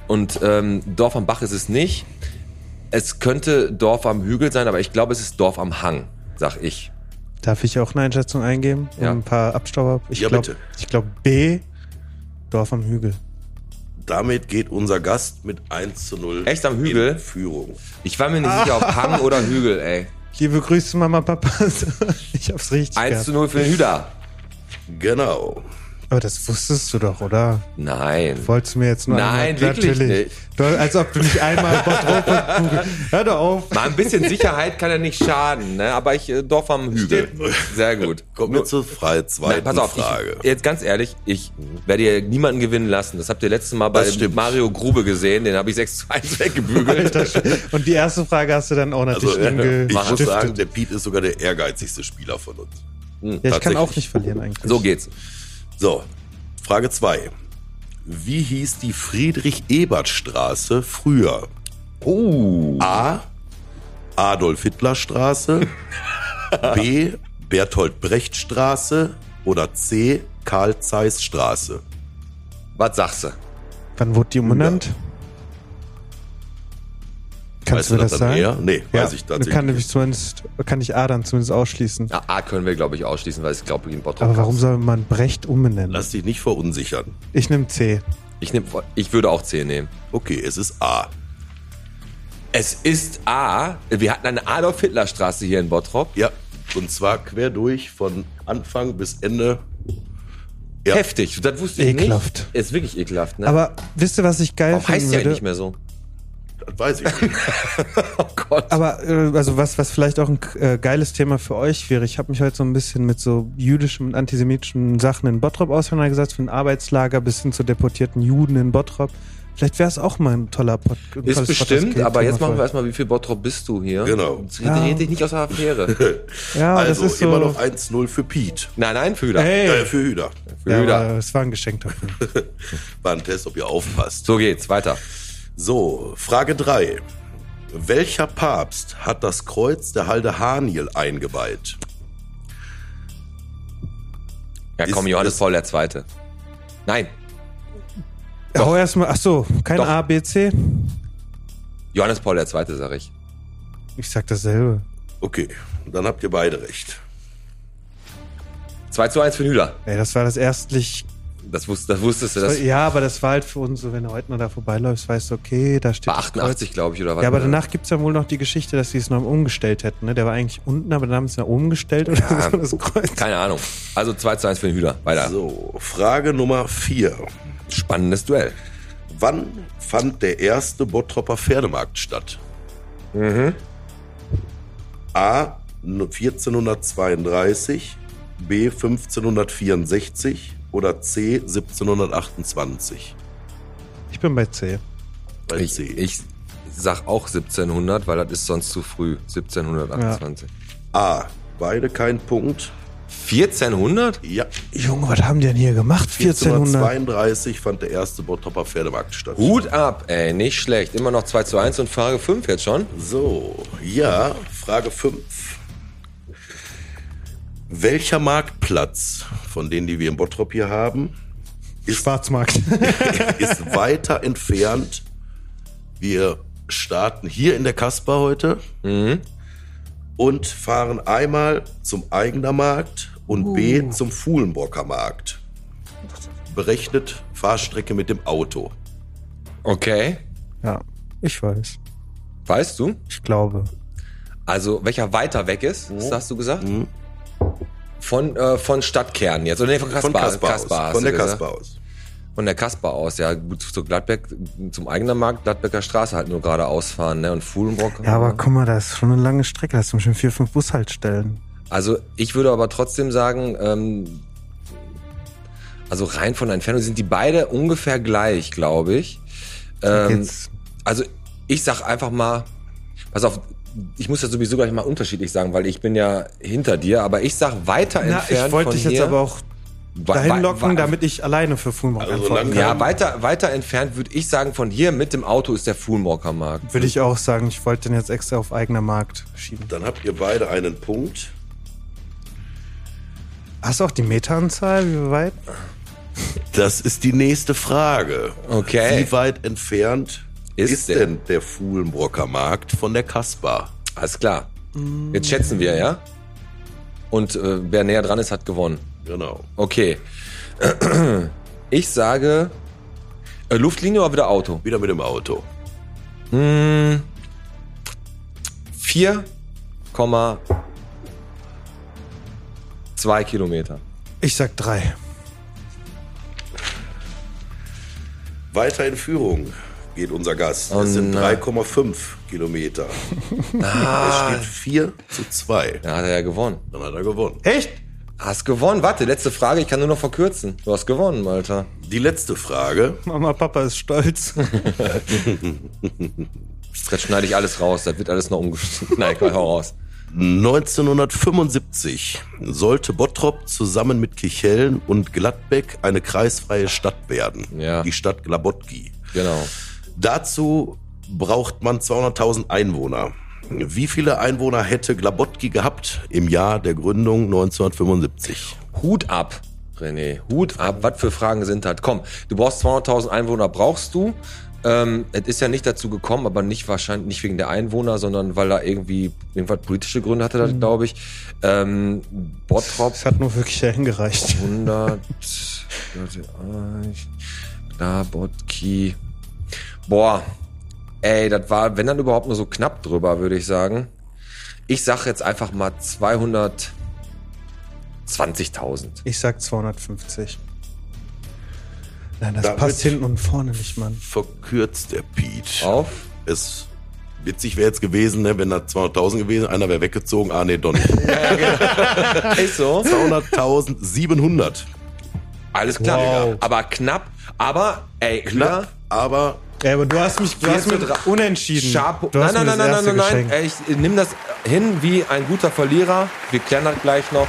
Und ähm, Dorf am Bach ist es nicht. Es könnte Dorf am Hügel sein, aber ich glaube, es ist Dorf am Hang, sag ich. Darf ich auch eine Einschätzung eingeben? Ja. Ein paar Abstauber. Ich Ja, glaub, bitte. Ich glaube B, Dorf am Hügel. Damit geht unser Gast mit 1 zu 0 Echt am Hügel? in Führung. Ich war mir nicht sicher, ob Hang oder Hügel, ey. Liebe Grüße, Mama, Papa. ich hab's richtig 1 gehabt. zu 0 für den Hüder. Genau. Aber das wusstest du doch, oder? Nein. Wolltest du mir jetzt nur Nein, einmal, wirklich natürlich. nicht. Du, als ob du nicht einmal Bottrop. Hör doch auf. Mal ein bisschen Sicherheit kann ja nicht schaden, ne? aber ich, äh, Dorf am Hügel. Sehr gut. Kommen wir zur freie zweiten Nein, pass auf, Frage. ich, jetzt ganz ehrlich, ich werde hier niemanden gewinnen lassen. Das habt ihr letztes Mal bei. Mario Grube gesehen, den habe ich 6 zu 1 weggebügelt. Alter, und die erste Frage hast du dann auch also, natürlich äh, ich muss sagen, der Pete ist sogar der ehrgeizigste Spieler von uns. ja, ich kann auch nicht verlieren eigentlich. So geht's. So, Frage 2. Wie hieß die Friedrich-Ebert-Straße früher? Oh. A. Adolf-Hitler-Straße, B. Bertolt-Brecht-Straße oder C. Karl-Zeiss-Straße? Was sagst du? Wann wurde die umbenannt? Kannst Weißt du das das dann sagen? eher? Nee, ja, weiß ich tatsächlich Kann nicht. zumindest, kann ich A dann zumindest ausschließen. Ja, A können wir, glaube ich, ausschließen, weil es, glaube ich, in Bottrop Aber warum soll man Brecht umbenennen? Lass dich nicht verunsichern. Ich nehme C. Ich, nehm, ich würde auch C nehmen. Okay, es ist A. Es ist A. Wir hatten eine Adolf-Hitler-Straße hier in Bottrop. Ja, und zwar quer durch von Anfang bis Ende. Ja. Heftig. Das wusste ich Ekelhaft. nicht. Ist wirklich ekelhaft, ne? Aber wisst ihr, was ich geil Warum heißt die eigentlich würde? nicht mehr so? Das weiß ich nicht. Oh Gott. Aber äh, also was, was vielleicht auch ein äh, geiles Thema für euch wäre, ich habe mich heute so ein bisschen mit so jüdischen und antisemitischen Sachen in Bottrop auseinandergesetzt, von Arbeitslager bis hin zu deportierten Juden in Bottrop. Vielleicht wäre es auch mal ein toller Pod ein Ist bestimmt, aber jetzt für machen wir erstmal, wie viel Bottrop bist du hier? Genau. Red red dich nicht aus der Affäre. Ja, also das ist so. immer noch 1-0 für Pete. nein, nein, Fühler. Hey. Äh, für Hüder. Für ja, Hüder. aber es war ein Geschenk dafür. War ein Test, ob ihr aufpasst. So geht's, weiter. So, Frage 3. Welcher Papst hat das Kreuz der Halde Haniel eingeweiht? Ja, komm, Ist- Johannes ist- Paul der Zweite. Nein, Doch. Hau erstmal, ach so, kein Doch. A, B, C? Johannes Paul der Zweite, sag ich. Ich sag dasselbe. Okay, dann habt ihr beide recht. 2 zu 1 für den Hüder. Ey, das war das erstlich. Das, wusst, das wusstest du. Das ja, aber das war halt für uns so, wenn du heute noch da vorbeiläufst, weißt du, okay, da steht Kreuz. 88, glaube ich, oder was? Ja, aber danach gibt's ja wohl noch die Geschichte, dass sie es noch umgestellt hätten. Ne? Der war eigentlich unten, aber dann haben sie es nach oben gestellt oder Ja. so, das Kreuz. Keine Ahnung. Also 2 zu 1 für den Hüder. Weiter. So, Frage Nummer 4. Spannendes Duell. Wann fand der erste Bottropper Pferdemarkt statt? A. 1432, B. 1564 oder C. 1728? Ich bin bei C. Bei Ich, C. ich sag auch 1700, weil das ist sonst zu früh. 1728. A. Beide kein Punkt. 1400? Ja. Junge, was haben die denn hier gemacht? 1400. 1432 fand der erste Bottropper Pferdemarkt statt. Hut ab, ey, nicht schlecht. Immer noch 2 zu 1 und Frage 5 jetzt schon. So, ja, Frage 5. Welcher Marktplatz von denen, die wir in Bottrop hier haben, Schwarzmarkt. ist weiter entfernt? Wir starten hier in der Kasper heute und fahren einmal zum Eigener Markt und B zum Fuhlenbrocker Markt. Berechnet Fahrstrecke mit dem Auto. Okay. ja, ich weiß. Weißt du? Ich glaube. Also, welcher weiter weg ist, das hast du gesagt? Von, äh, von Stadtkern jetzt. Oder nee, von Kaspar. Von Kasper Kaspar aus. Von der gesagt. Kasper aus. Von der Kasper aus, ja. Gut, zu Gladbeck, zum eigenen Markt, Gladbecker Straße halt nur geradeaus fahren, ne? Und Fuhlenbrock. Ja, aber guck mal, das ist schon eine lange Strecke. Das sind schon vier, fünf Bushaltestellen. Also ich würde aber trotzdem sagen, ähm, also rein von der Entfernung sind die beide ungefähr gleich, glaube ich. Ähm, also ich sag einfach mal, pass auf, ich muss ja sowieso gleich mal unterschiedlich sagen, weil ich bin ja hinter dir, aber ich sag weiter na, entfernt ich wollte dich jetzt aber auch dahin locken, damit ich alleine für Fulmrock Also antworten kann. Ja, weiter, weiter entfernt würde ich sagen, von hier mit dem Auto ist der Fuhlmorker Markt. Würde ich auch sagen, ich wollte den jetzt extra auf eigener Markt schieben. Dann habt ihr beide einen Punkt. Hast du auch die Meteranzahl, wie weit? Das ist die nächste Frage. Okay. Wie weit entfernt Ist ist, der? denn der Fuhlenbrocker Markt von der Kaspar? Alles klar. Jetzt schätzen wir, ja? Und äh, wer näher dran ist, hat gewonnen. Genau. Okay. Ich sage äh, Luftlinie oder wieder Auto? Wieder mit dem Auto. 4,2 Kilometer. Ich sag drei. Weiter in Führung geht unser Gast. Oh es sind nein. 3,5 Kilometer. Ah. Es steht 4 zu 2. Da hat er ja gewonnen. Dann hat er gewonnen. Echt? Hast gewonnen. Warte, letzte Frage. Ich kann nur noch verkürzen. Du hast gewonnen, Alter. Die letzte Frage. Mama, Papa ist stolz. Jetzt schneide ich alles raus. Das wird alles noch umgeschnitten. Nein, komm, hau raus. 1975 sollte Bottrop zusammen mit Kichellen und Gladbeck eine kreisfreie Stadt werden. Ja. Die Stadt Glabotki. Genau. Dazu braucht man 200.000 Einwohner. Wie viele Einwohner hätte Glabotki gehabt im Jahr der Gründung 1975? Hut ab, René. Hut ab. Was für Fragen sind das? Komm, du brauchst 200.000 Einwohner, brauchst du. Ähm, es ist ja nicht dazu gekommen, aber nicht wahrscheinlich nicht wegen der Einwohner, sondern weil da irgendwie irgendwas politische Gründe hatte, das glaube ich. Ähm, Bottrop Es hat nur wirklich dahin gereicht. 100, Glabotki. Boah, ey, das war, wenn dann überhaupt nur so knapp drüber, würde ich sagen. Ich sag jetzt einfach mal 220.000. Ich sag 250. Nein, das Damit- passt hinten und vorne nicht, Mann. Verkürzt der Pete. Auf? Es witzig wäre jetzt gewesen, ne, wenn da 200.000 gewesen, einer wäre weggezogen. Ah, nee, doch nicht. Ist so. 200.700. Alles klar. Wow. Aber knapp. Aber, ey, klar. Knapp, aber Ja, aber du hast mich, du hast mich unentschieden. Chapeau. Du Nein, nein, nein, nein, nein, nein, nein. Ich nimm das hin wie ein guter Verlierer. Wir klären das gleich noch.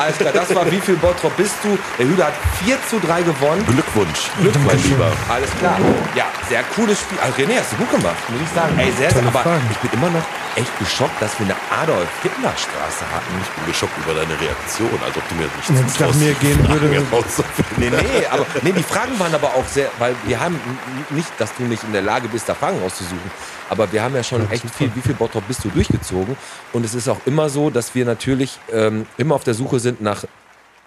Alles klar, das war wie viel Bottrop bist du? Der Hüder hat 4 zu 3 gewonnen. Glückwunsch. Glückwunsch, mein Lieber. Alles klar. Ja, sehr cooles Spiel. Also René, hast du gut gemacht, muss ich sagen. Ey, sehr, sehr. Aber Fragen. ich bin immer noch echt geschockt, dass wir eine Adolf-Hitler-Straße hatten. Ich bin geschockt über deine Reaktion, als ob du mir nicht Wenn es nach mir gehen würde, Nee, nee, aber nee, die Fragen waren aber auch sehr, weil wir haben nicht, dass du nicht in der Lage bist, da Fragen auszusuchen, aber wir haben ja schon echt viel, wie viel Bottrop bist du durchgezogen und es ist auch immer so, dass wir natürlich ähm, immer auf der Suche sind nach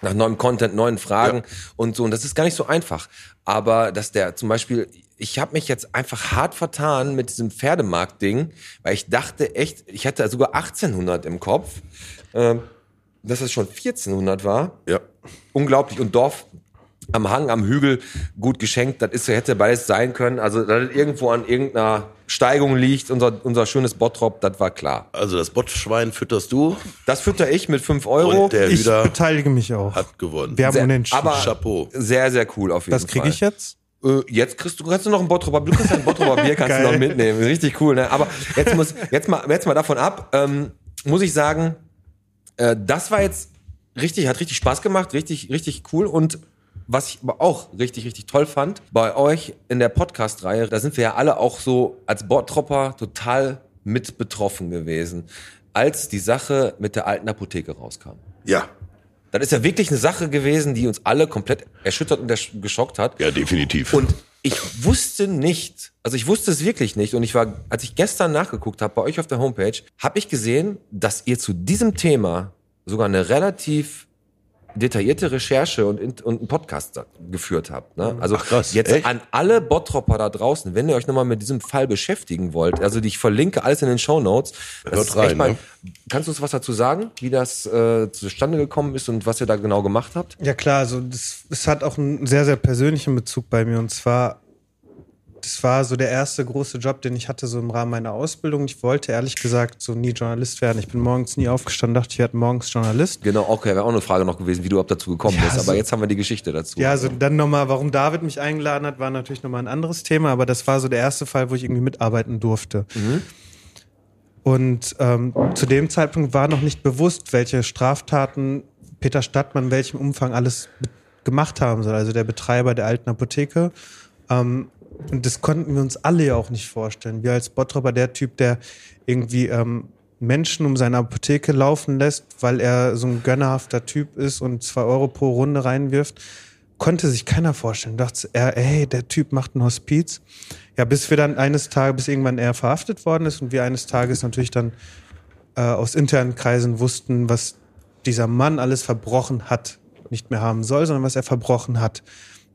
nach neuem Content, neuen Fragen und so und das ist gar nicht so einfach, aber dass der zum Beispiel ich habe mich jetzt einfach hart vertan mit diesem Pferdemarkt-Ding, weil ich dachte echt, ich hatte sogar 1800 im Kopf, ähm, dass es schon 1400 war Ja. unglaublich. Und Dorf am Hang, am Hügel, gut geschenkt. Das ist, hätte beides sein können. Also, dass es irgendwo an irgendeiner Steigung liegt, unser, unser schönes Bottrop, das war klar. Also das Botschwein fütterst du Das fütter ich mit 5 Euro. und der ich Hüder beteilige mich auch. hat gewonnen. Wir haben Sehr- unentschieden. aber Chapeau. sehr, sehr cool auf jeden das Fall. kriege ich jetzt? Äh, jetzt kriegst du, kannst du noch ein Bottroper, du kriegst ein Bottroper Bier, kannst du noch mitnehmen. Richtig cool, ne? Aber jetzt muss, jetzt mal, jetzt mal davon ab, ähm, muss ich sagen, äh, das war jetzt richtig, hat richtig Spaß gemacht, richtig, richtig cool und was ich aber auch richtig, richtig toll fand, bei euch in der Podcast-Reihe, da sind wir ja alle auch so als Bottropper total mit betroffen gewesen, als die Sache mit der alten Apotheke rauskam. Ja, Das ist ja wirklich eine Sache gewesen, die uns alle komplett erschüttert und ersch- geschockt hat. ja, definitiv. Und ich wusste nicht, also ich wusste es wirklich nicht. Und ich war, als ich gestern nachgeguckt habe bei euch auf der Homepage, habe ich gesehen, dass ihr zu diesem Thema sogar eine relativ detaillierte Recherche und, und einen Podcast geführt habt. Ne? Also Ach, krass. jetzt Echt? an alle Bottropper da draußen, wenn ihr euch nochmal mit diesem Fall beschäftigen wollt, also ich verlinke alles in den Show Notes. Hört rein, ne? Kannst du uns was dazu sagen, wie das äh, zustande gekommen ist und was ihr da genau gemacht habt? Ja klar, also das, es hat auch einen sehr, sehr persönlichen Bezug bei mir. Und zwar, das war so der erste große Job, den ich hatte, so im Rahmen meiner Ausbildung. Ich wollte ehrlich gesagt so nie Journalist werden. Ich bin morgens nie aufgestanden, dachte, ich werde morgens Journalist. Genau, okay, wäre auch eine Frage noch gewesen, wie du überhaupt dazu gekommen Ja, bist. Aber so- jetzt haben wir die Geschichte dazu. Ja, also dann nochmal, warum David mich eingeladen hat, war natürlich nochmal ein anderes Thema, aber das war so der erste Fall, wo ich irgendwie mitarbeiten durfte. Und ähm, zu dem Zeitpunkt war noch nicht bewusst, welche Straftaten Peter Stadtmann in welchem Umfang alles gemacht haben soll, also der Betreiber der alten Apotheke. Ähm, und das konnten wir uns alle ja auch nicht vorstellen. Wir als Bottropper, der Typ, der irgendwie ähm, Menschen um seine Apotheke laufen lässt, weil er so ein gönnerhafter Typ ist und zwei Euro pro Runde reinwirft. konnte sich keiner vorstellen. Dachte er, ey, der Typ macht ein Hospiz. Ja, bis wir dann eines Tages, bis irgendwann er verhaftet worden ist und wir eines Tages natürlich dann äh, aus internen Kreisen wussten, was dieser Mann alles verbrochen hat, nicht mehr haben soll, sondern was er verbrochen hat.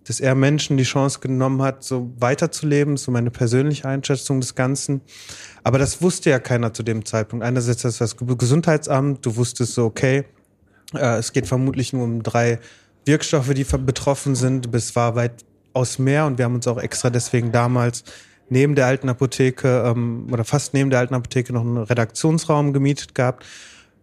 Dass er Menschen die Chance genommen hat, so weiterzuleben, so meine persönliche Einschätzung des Ganzen. Aber das wusste ja keiner zu dem Zeitpunkt. Einerseits das, das Gesundheitsamt, du wusstest so, okay, äh, es geht vermutlich nur um drei Wirkstoffe, die betroffen sind. Es war weitaus mehr und wir haben uns auch extra deswegen damals neben der alten Apotheke ähm, oder fast neben der alten Apotheke noch einen Redaktionsraum gemietet gehabt,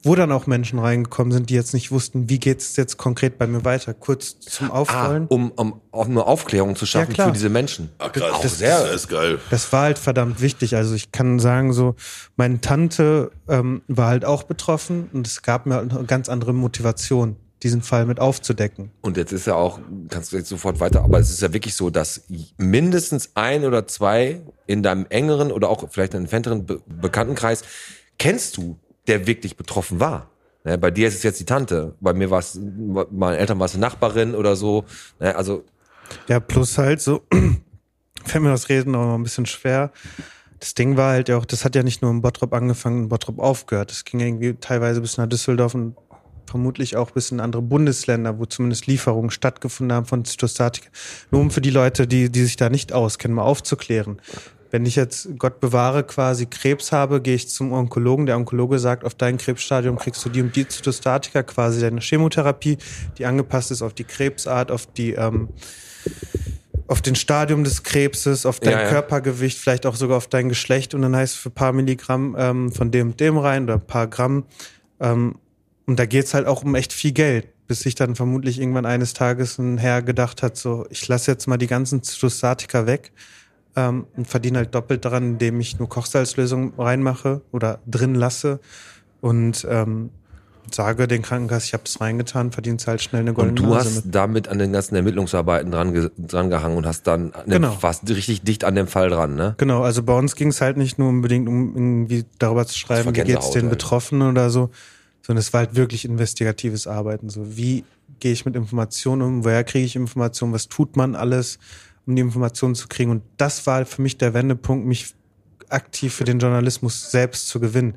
wo dann auch Menschen reingekommen sind, die jetzt nicht wussten, wie geht es jetzt konkret bei mir weiter. Kurz zum Aufrollen. Ah, um, um auch nur Aufklärung zu schaffen Ja, für diese Menschen. Ach, krass, Auch das, sehr- das ist geil. Das war halt verdammt wichtig. Also ich kann sagen, so, meine Tante ähm, war halt auch betroffen und es gab mir eine ganz andere Motivation, diesen Fall mit aufzudecken. Und jetzt ist ja auch, kannst du jetzt sofort weiter, aber es ist ja wirklich so, dass mindestens ein oder zwei in deinem engeren oder auch vielleicht einen entfernteren Be Bekanntenkreis kennst du, der wirklich betroffen war. Ne, bei dir ist es jetzt die Tante, bei mir war es, meinen Eltern war es eine Nachbarin oder so. Ne, also Ja, plus halt so, fällt mir das Reden auch noch ein bisschen schwer. Das Ding war halt ja auch, das hat ja nicht nur in Bottrop angefangen, in Bottrop aufgehört. Das ging irgendwie teilweise bis nach Düsseldorf und vermutlich auch bis in andere Bundesländer, wo zumindest Lieferungen stattgefunden haben von Zytostatika. Nur um für die Leute, die, die sich da nicht auskennen, mal aufzuklären. Wenn ich jetzt, Gott bewahre, quasi Krebs habe, gehe ich zum Onkologen. Der Onkologe sagt, auf dein Krebsstadium kriegst du die und die Zytostatika, quasi deine Chemotherapie, die angepasst ist auf die Krebsart, auf die, ähm, auf den Stadium des Krebses, auf dein Ja, ja. Körpergewicht, vielleicht auch sogar auf dein Geschlecht und dann heißt es für ein paar Milligramm ähm, von dem und dem rein oder ein paar Gramm. Ähm, und da geht's halt auch um echt viel Geld, bis sich dann vermutlich irgendwann eines Tages ein Herr gedacht hat, so, ich lasse jetzt mal die ganzen Zytostatika weg ähm, und verdiene halt doppelt daran, indem ich nur Kochsalzlösung reinmache oder drin lasse und ähm, sage den Krankenkassen, ich habe das reingetan, verdienst halt schnell eine und goldene du Nase hast mit. damit an den ganzen Ermittlungsarbeiten dran, dran gehangen und hast dann Genau. warst richtig dicht an dem Fall dran, ne? Genau, also bei uns ging es halt nicht nur unbedingt um irgendwie darüber zu schreiben, wie geht's den halt. Betroffenen oder so, sondern es war halt wirklich investigatives Arbeiten. So, wie gehe ich mit Informationen um, woher kriege ich Informationen, was tut man alles, um die Informationen zu kriegen. Und das war halt für mich der Wendepunkt, mich aktiv für den Journalismus selbst zu gewinnen.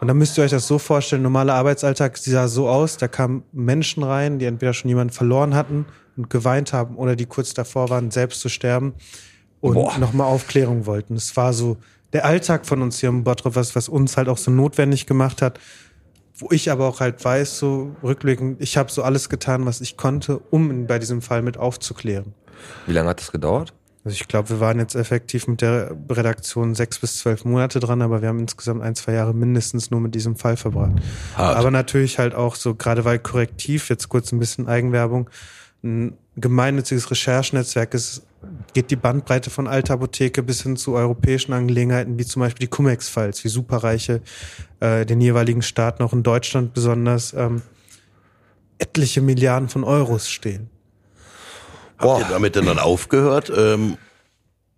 Und dann müsst ihr euch das so vorstellen, normaler Arbeitsalltag sah so aus, da kamen Menschen rein, die entweder schon jemanden verloren hatten und geweint haben oder die kurz davor waren, selbst zu sterben und nochmal Aufklärung wollten. Es war so der Alltag von uns hier im Bottrop, was, was uns halt auch so notwendig gemacht hat, wo ich aber auch halt weiß, so rückblickend, ich habe so alles getan, was ich konnte, um bei diesem Fall mit aufzuklären. Wie lange hat das gedauert? Also ich glaube, wir waren jetzt effektiv mit der Redaktion sechs bis zwölf Monate dran, aber wir haben insgesamt ein, zwei Jahre mindestens nur mit diesem Fall verbracht. Hart. Aber natürlich halt auch so, gerade weil Korrektiv, jetzt kurz ein bisschen Eigenwerbung, ein gemeinnütziges Recherchenetzwerk ist, geht die Bandbreite von alter Apotheke bis hin zu europäischen Angelegenheiten, wie zum Beispiel die Cum-Ex-Files, wie Superreiche äh, den jeweiligen Staaten, auch in Deutschland besonders, ähm, etliche Milliarden von Euros stehen. Habt ihr damit denn dann aufgehört? Ähm,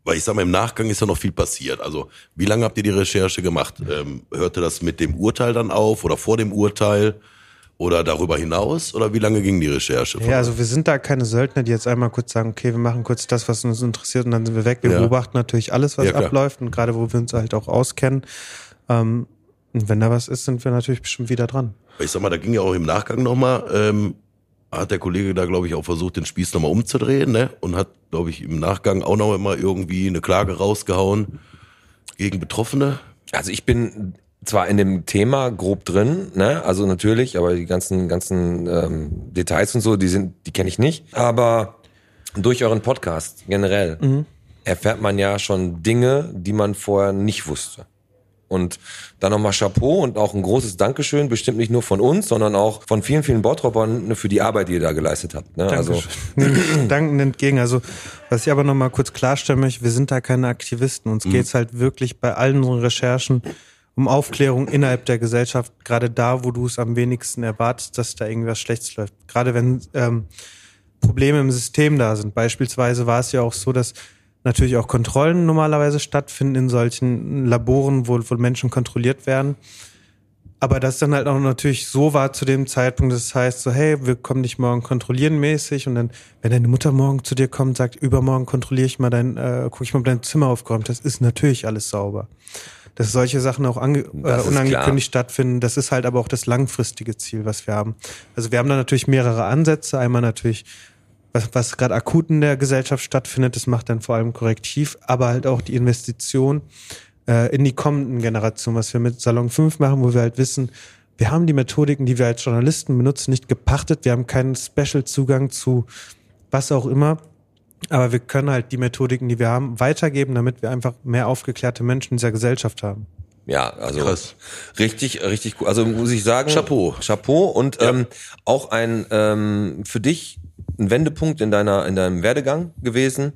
weil ich sag mal, im Nachgang ist ja noch viel passiert. Also, wie lange habt ihr die Recherche gemacht? Ähm, hörte das mit dem Urteil dann auf oder vor dem Urteil oder darüber hinaus? Oder wie lange ging die Recherche? Ja, also wir sind da keine Söldner, die jetzt einmal kurz sagen, okay, wir machen kurz das, was uns interessiert und dann sind wir weg. Wir Ja. beobachten natürlich alles, was Ja, abläuft und gerade wo wir uns halt auch auskennen. Ähm, und wenn da was ist, sind wir natürlich bestimmt wieder dran. ich sag mal, da ging ja auch im Nachgang nochmal, ähm, hat der Kollege da, glaube ich, auch versucht, den Spieß nochmal umzudrehen, ne? Und hat, glaube ich, im Nachgang auch noch immer irgendwie eine Klage rausgehauen gegen Betroffene. Also ich bin zwar in dem Thema grob drin, ne, also natürlich, aber die ganzen ganzen ähm, Details und so, die sind, die kenne ich nicht. Aber durch euren Podcast generell erfährt man ja schon Dinge, die man vorher nicht wusste. Und dann nochmal Chapeau und auch ein großes Dankeschön, bestimmt nicht nur von uns, sondern auch von vielen, vielen Bottropern für die Arbeit, die ihr da geleistet habt. Ne? Also Nehme ich dankend entgegen. Also, was ich aber noch mal kurz klarstellen möchte, wir sind da keine Aktivisten. Uns geht's halt wirklich bei allen unseren Recherchen um Aufklärung innerhalb der Gesellschaft, gerade da, wo du es am wenigsten erwartest, dass da irgendwas Schlechtes läuft. Gerade wenn ähm, Probleme im System da sind. Beispielsweise war es ja auch so, dass natürlich auch Kontrollen normalerweise stattfinden in solchen Laboren, wo, wo Menschen kontrolliert werden. Aber das dann halt auch natürlich so war zu dem Zeitpunkt, das heißt so, hey, wir kommen dich morgen kontrollieren mäßig und dann, wenn deine Mutter morgen zu dir kommt, sagt, übermorgen kontrolliere ich mal dein, äh, gucke ich mal, ob dein Zimmer aufgeräumt ist, ist natürlich alles sauber. Dass solche Sachen auch ange äh, unangekündigt stattfinden, das ist halt aber auch das langfristige Ziel, was wir haben. Also wir haben da natürlich mehrere Ansätze. Einmal natürlich, was, was gerade akut in der Gesellschaft stattfindet, das macht dann vor allem korrektiv, aber halt auch die Investition äh, in die kommenden Generationen, was wir mit Salon 5 machen, wo wir halt wissen, wir haben die Methodiken, die wir als Journalisten benutzen, nicht gepachtet, wir haben keinen Special-Zugang zu was auch immer, aber wir können halt die Methodiken, die wir haben, weitergeben, damit wir einfach mehr aufgeklärte Menschen in dieser Gesellschaft haben. Ja, also Krass. richtig, richtig cool. Also muss ich sagen, Chapeau. Chapeau und ähm, auch ein ähm, für dich ein Wendepunkt in deiner in deinem Werdegang gewesen.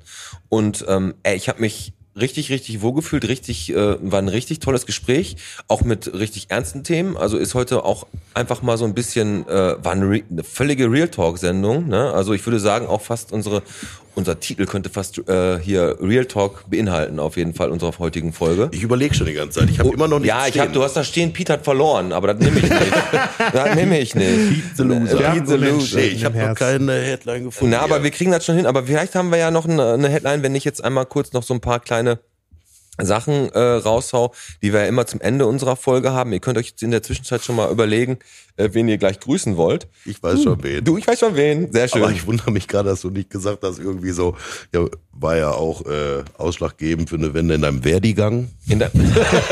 Und ähm, ey, ich habe mich richtig, richtig wohlgefühlt, richtig, äh, war ein richtig tolles Gespräch, auch mit richtig ernsten Themen. Also ist heute auch einfach mal so ein bisschen, äh, war eine, eine völlige Real Talk-Sendung. Ne? Also ich würde sagen, auch fast unsere, unser Titel könnte fast äh, hier Real Talk beinhalten, auf jeden Fall unserer heutigen Folge. Ich überlege schon die ganze Zeit. Ich habe immer noch nicht Ja, ich hab, du hast da stehen, Pete hat verloren, aber das nehme ich nicht. das nehme ich nicht. Pete the Loser. Ja, Pete the. Loser. Nee, ich habe noch keine Headline gefunden. Na, aber hier. wir kriegen das schon hin. Aber vielleicht haben wir ja noch eine, eine Headline, wenn ich jetzt einmal kurz noch so ein paar kleine Sachen äh, raushau, die wir ja immer zum Ende unserer Folge haben. Ihr könnt euch jetzt in der Zwischenzeit schon mal überlegen, äh, wen ihr gleich grüßen wollt. ich weiß schon wen. Du, ich weiß schon wen. Sehr schön. Aber ich wundere mich gerade, dass du nicht gesagt hast, irgendwie so, ja, war ja auch äh, ausschlaggebend für eine Wende in deinem Werdigang. In der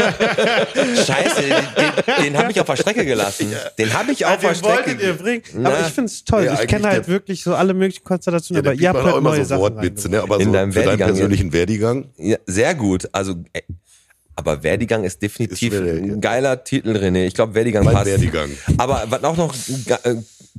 Scheiße, den, den habe ich auf der Strecke gelassen. Den habe ich auf der Strecke. ihr bringen. Na, aber ich finde es toll. ja, ich kenne halt der- wirklich so alle möglichen Konstellationen, Ja, aber ihr habt halt auch immer neue so Sachen Wortwitze, ne? Aber In so deinem für deinen Werdegang, ja. persönlichen Werdigang. Ja, sehr gut. Also, äh, aber Werdigang ist definitiv Ist ein geiler Titel, René. Ich glaube, Werdigang Mein passt. Werdegang. Aber was auch noch äh,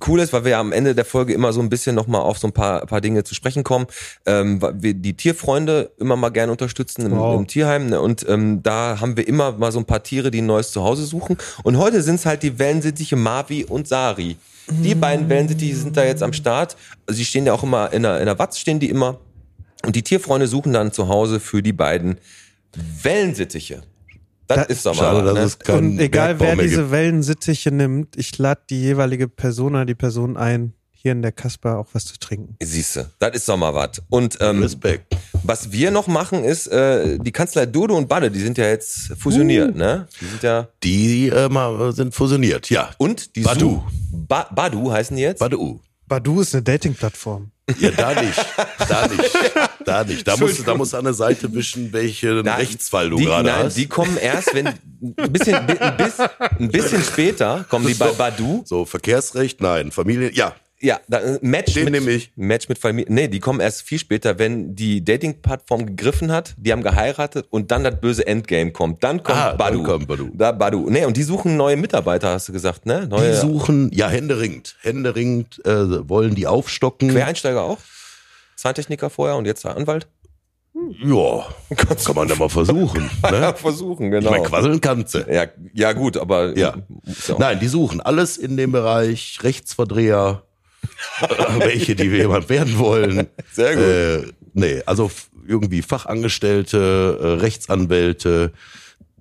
cool ist, weil wir ja am Ende der Folge immer so ein bisschen noch mal auf so ein paar, paar Dinge zu sprechen kommen, ähm, weil wir die Tierfreunde immer mal gerne unterstützen im, Wow. im Tierheim. Ne? Und ähm, da haben wir immer mal so ein paar Tiere, die ein neues Zuhause suchen. Und heute sind es halt die Wellensittiche Mavi und Sari. Die beiden Wellensittiche sind da jetzt am Start. Also die stehen ja auch immer in der, in der Watz stehen die immer. Und die Tierfreunde suchen dann zu Hause für die beiden Wellensittiche. Das Da- ist doch mal Schade, ne? Und egal Bergbau wer diese gibt. Wellensittiche nimmt, ich lade die jeweilige Person oder die Person ein, hier in der Kasper auch was zu trinken. Siehste, das ist doch mal was. Und ähm, Respekt. was wir noch machen ist, äh, die Kanzlei Dodo und Badde, die sind ja jetzt fusioniert, ne? Die sind ja Die äh, sind fusioniert, ja. und die Badu. Su- Ba Badu heißen die jetzt? Badu. Badu ist eine Dating-Plattform. Ja, da nicht. Da nicht. Da nicht. Da musst, du- da musst du an der Seite wischen, welchen Nein, Rechtsfall du die, gerade nein, hast. die kommen erst, wenn ein bisschen, ein, bis, ein bisschen später kommen die bei Badu. so, Verkehrsrecht, nein. Familie, ja. Ja, da, äh, Match Den mit, nehm ich. Match mit Familie. Nee, die kommen erst viel später, wenn die Dating-Plattform gegriffen hat, die haben geheiratet und dann das böse Endgame kommt. Dann kommt Ah, dann Badu. kommt Badu. Da Badu. Nee, und die suchen neue Mitarbeiter, hast du gesagt, ne? Die Neue suchen, ja, händeringend. Händeringend äh, wollen die aufstocken. Quereinsteiger auch? Zahntechniker vorher und jetzt der Anwalt? Ja, kann man ja mal versuchen. Ne? versuchen, Ich genau. meine, quasseln kannst ja, ja, gut, aber Ja. ja Nein, die suchen alles in dem Bereich Rechtsverdreher, welche, die jemand werden wollen. Sehr gut. Äh, nee, also irgendwie Fachangestellte, äh, Rechtsanwälte.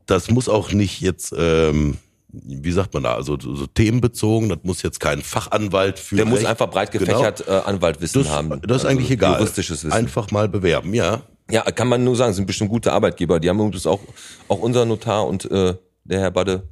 Das muss auch nicht jetzt, ähm, wie sagt man da, also so themenbezogen. Das muss jetzt kein Fachanwalt für Der muss Recht- einfach breit gefächert äh, Anwaltwissen Das, haben. das ist Also eigentlich egal. Juristisches Wissen. Einfach mal bewerben, ja. Ja, kann man nur sagen, sind bestimmt gute Arbeitgeber. Die haben übrigens auch, auch unser Notar und äh, der Herr Badde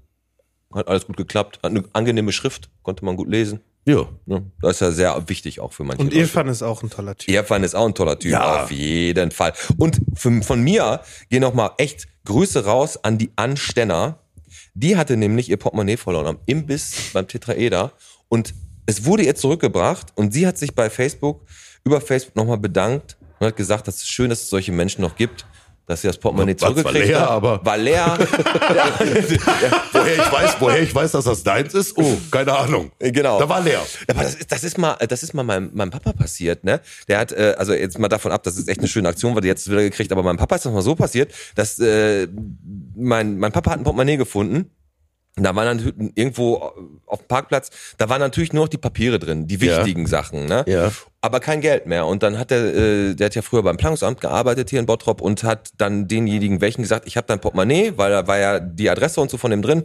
hat alles gut geklappt. Hat eine angenehme Schrift, konnte man gut lesen. Ja. Ne? Das ist ja sehr wichtig auch für manche Und. Irfan ist auch ein toller Typ. Irfan ist auch ein toller Typ, Ja. auf jeden Fall. Und für, von mir gehen noch mal echt Grüße raus an die Anstenner. Die hatte nämlich ihr Portemonnaie verloren am Imbiss beim Tetraeder und es wurde ihr zurückgebracht und sie hat sich bei Facebook, über Facebook nochmal bedankt und hat gesagt, das ist schön, dass es solche Menschen noch gibt, dass sie das Portemonnaie Was, war zurückgekriegt leer, hat. aber- War leer. Woher ich weiß, woher ich weiß, dass das deins ist? Oh, keine Ahnung. Genau. Da war leer. Aber das ist, das ist mal, das ist mal meinem, meinem Papa passiert, ne? Der hat, äh, also jetzt mal davon ab, dass es echt eine schöne Aktion war, die jetzt wieder gekriegt, aber meinem Papa ist das mal so passiert, dass äh, mein, mein Papa hat ein Portemonnaie gefunden Da waren dann irgendwo auf dem Parkplatz, da waren natürlich nur noch die Papiere drin, die Ja. wichtigen Sachen, ne? Ja. Aber kein Geld mehr. Und dann hat der, äh, der hat ja früher beim Planungsamt gearbeitet hier in Bottrop und hat dann denjenigen welchen gesagt, ich habe dein Portemonnaie, weil da war ja die Adresse und so von dem drin,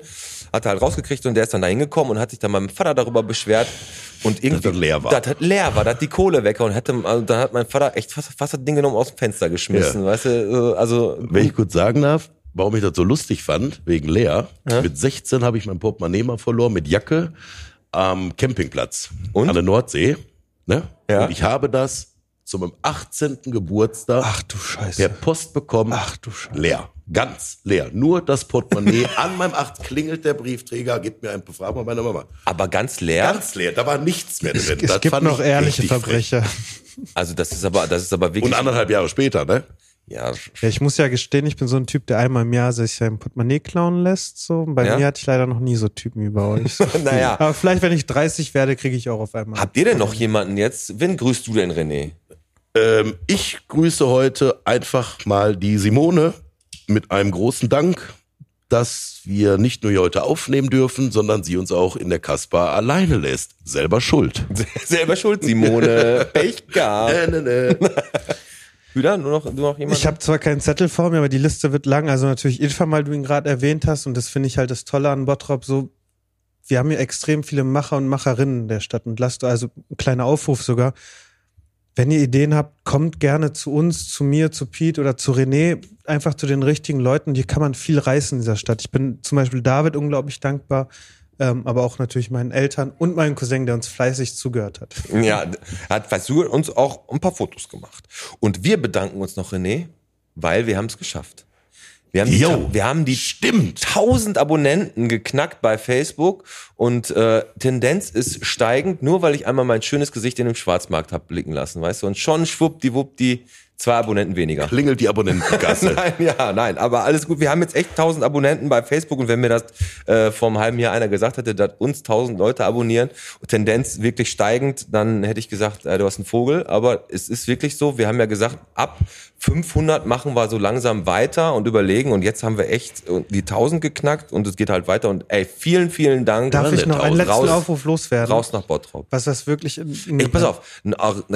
hat er halt rausgekriegt und der ist dann da hingekommen und hat sich dann meinem Vater darüber beschwert und irgendwie Dass das leer war. Das hat leer war, da hat die Kohle weg und hätte, also dann hat mein Vater echt fast, fast das Ding genommen aus dem Fenster geschmissen, Ja. weißt du, äh, also Wenn ich kurz sagen darf, warum ich das so lustig fand, wegen Lea. Mit 16 habe ich mein Portemonnaie mal verloren mit Jacke am Campingplatz Und? an der Nordsee. Ne? Ja. Und ich habe das zu meinem 18. Geburtstag Ach du per Scheiße. Post bekommen. Ach du Scheiße. Leer. Ganz leer. Nur das Portemonnaie an meinem 8 klingelt der Briefträger, gibt mir ein Frag mal meine Mama. aber ganz leer. Ganz leer. Da war nichts mehr drin. Es Das gibt noch ich ehrliche richtig frech. Verbrecher. Also das ist aber, das ist aber wirklich. Und anderthalb Jahre später, ne? Ja, Ja, ich muss ja gestehen, ich bin so ein Typ, der einmal im Jahr sich sein Portemonnaie klauen lässt. So. Bei Ja? mir hatte ich leider noch nie so Typen wie bei euch. So. naja. Aber vielleicht, wenn ich 30 werde, kriege ich auch auf einmal. Habt ihr denn noch jemanden jetzt? Wen grüßt du denn, René? Ähm, ich grüße heute einfach mal die Simone mit einem großen Dank, dass wir nicht nur hier heute aufnehmen dürfen, sondern sie uns auch in der Kasper alleine lässt. Selber schuld. Selber schuld, Simone. Pech gehabt. Wieder? Nur noch, nur noch jemand? Ich habe zwar keinen Zettel vor mir, aber die Liste wird lang. Also natürlich Ilfam, weil du ihn gerade erwähnt hast. Und das finde ich halt das Tolle an Bottrop. So, wir haben hier extrem viele Macher und Macherinnen in der Stadt. Und lasst also ein kleiner Aufruf sogar. Wenn ihr Ideen habt, kommt gerne zu uns, zu mir, zu Pete oder zu René. Einfach zu den richtigen Leuten. Hier kann man viel reißen in dieser Stadt. Ich bin zum Beispiel David unglaublich dankbar. Ähm, aber auch natürlich meinen Eltern und meinen Cousin, der uns fleißig zugehört hat. Ja, hat Versuch uns auch ein paar Fotos gemacht. Und wir bedanken uns noch, René, weil wir haben es geschafft. Wir haben, die, Jo, wir haben die stimmt. 1000 Abonnenten geknackt bei Facebook und äh, Tendenz ist steigend, nur weil ich einmal mein schönes Gesicht in dem Schwarzmarkt hab blicken lassen, weißt du? Und schon schwuppdiwuppdi zwei Abonnenten weniger. Klingelt die Abonnentengasse. Nein, ja, nein, aber alles gut. Wir haben jetzt echt 1000 Abonnenten bei Facebook und wenn mir das äh, vor einem halben Jahr einer gesagt hätte, dass uns 1000 Leute abonnieren, Tendenz wirklich steigend, dann hätte ich gesagt, äh, du hast einen Vogel. Aber es ist wirklich so, wir haben ja gesagt, ab 500 machen wir so langsam weiter und überlegen und jetzt haben wir echt äh, die 1000 geknackt und es geht halt weiter und ey, vielen, vielen Dank. Darf ich noch einen letzten raus, Aufruf loswerden? Raus nach Bottrop. Was das wirklich Ey, pass auf,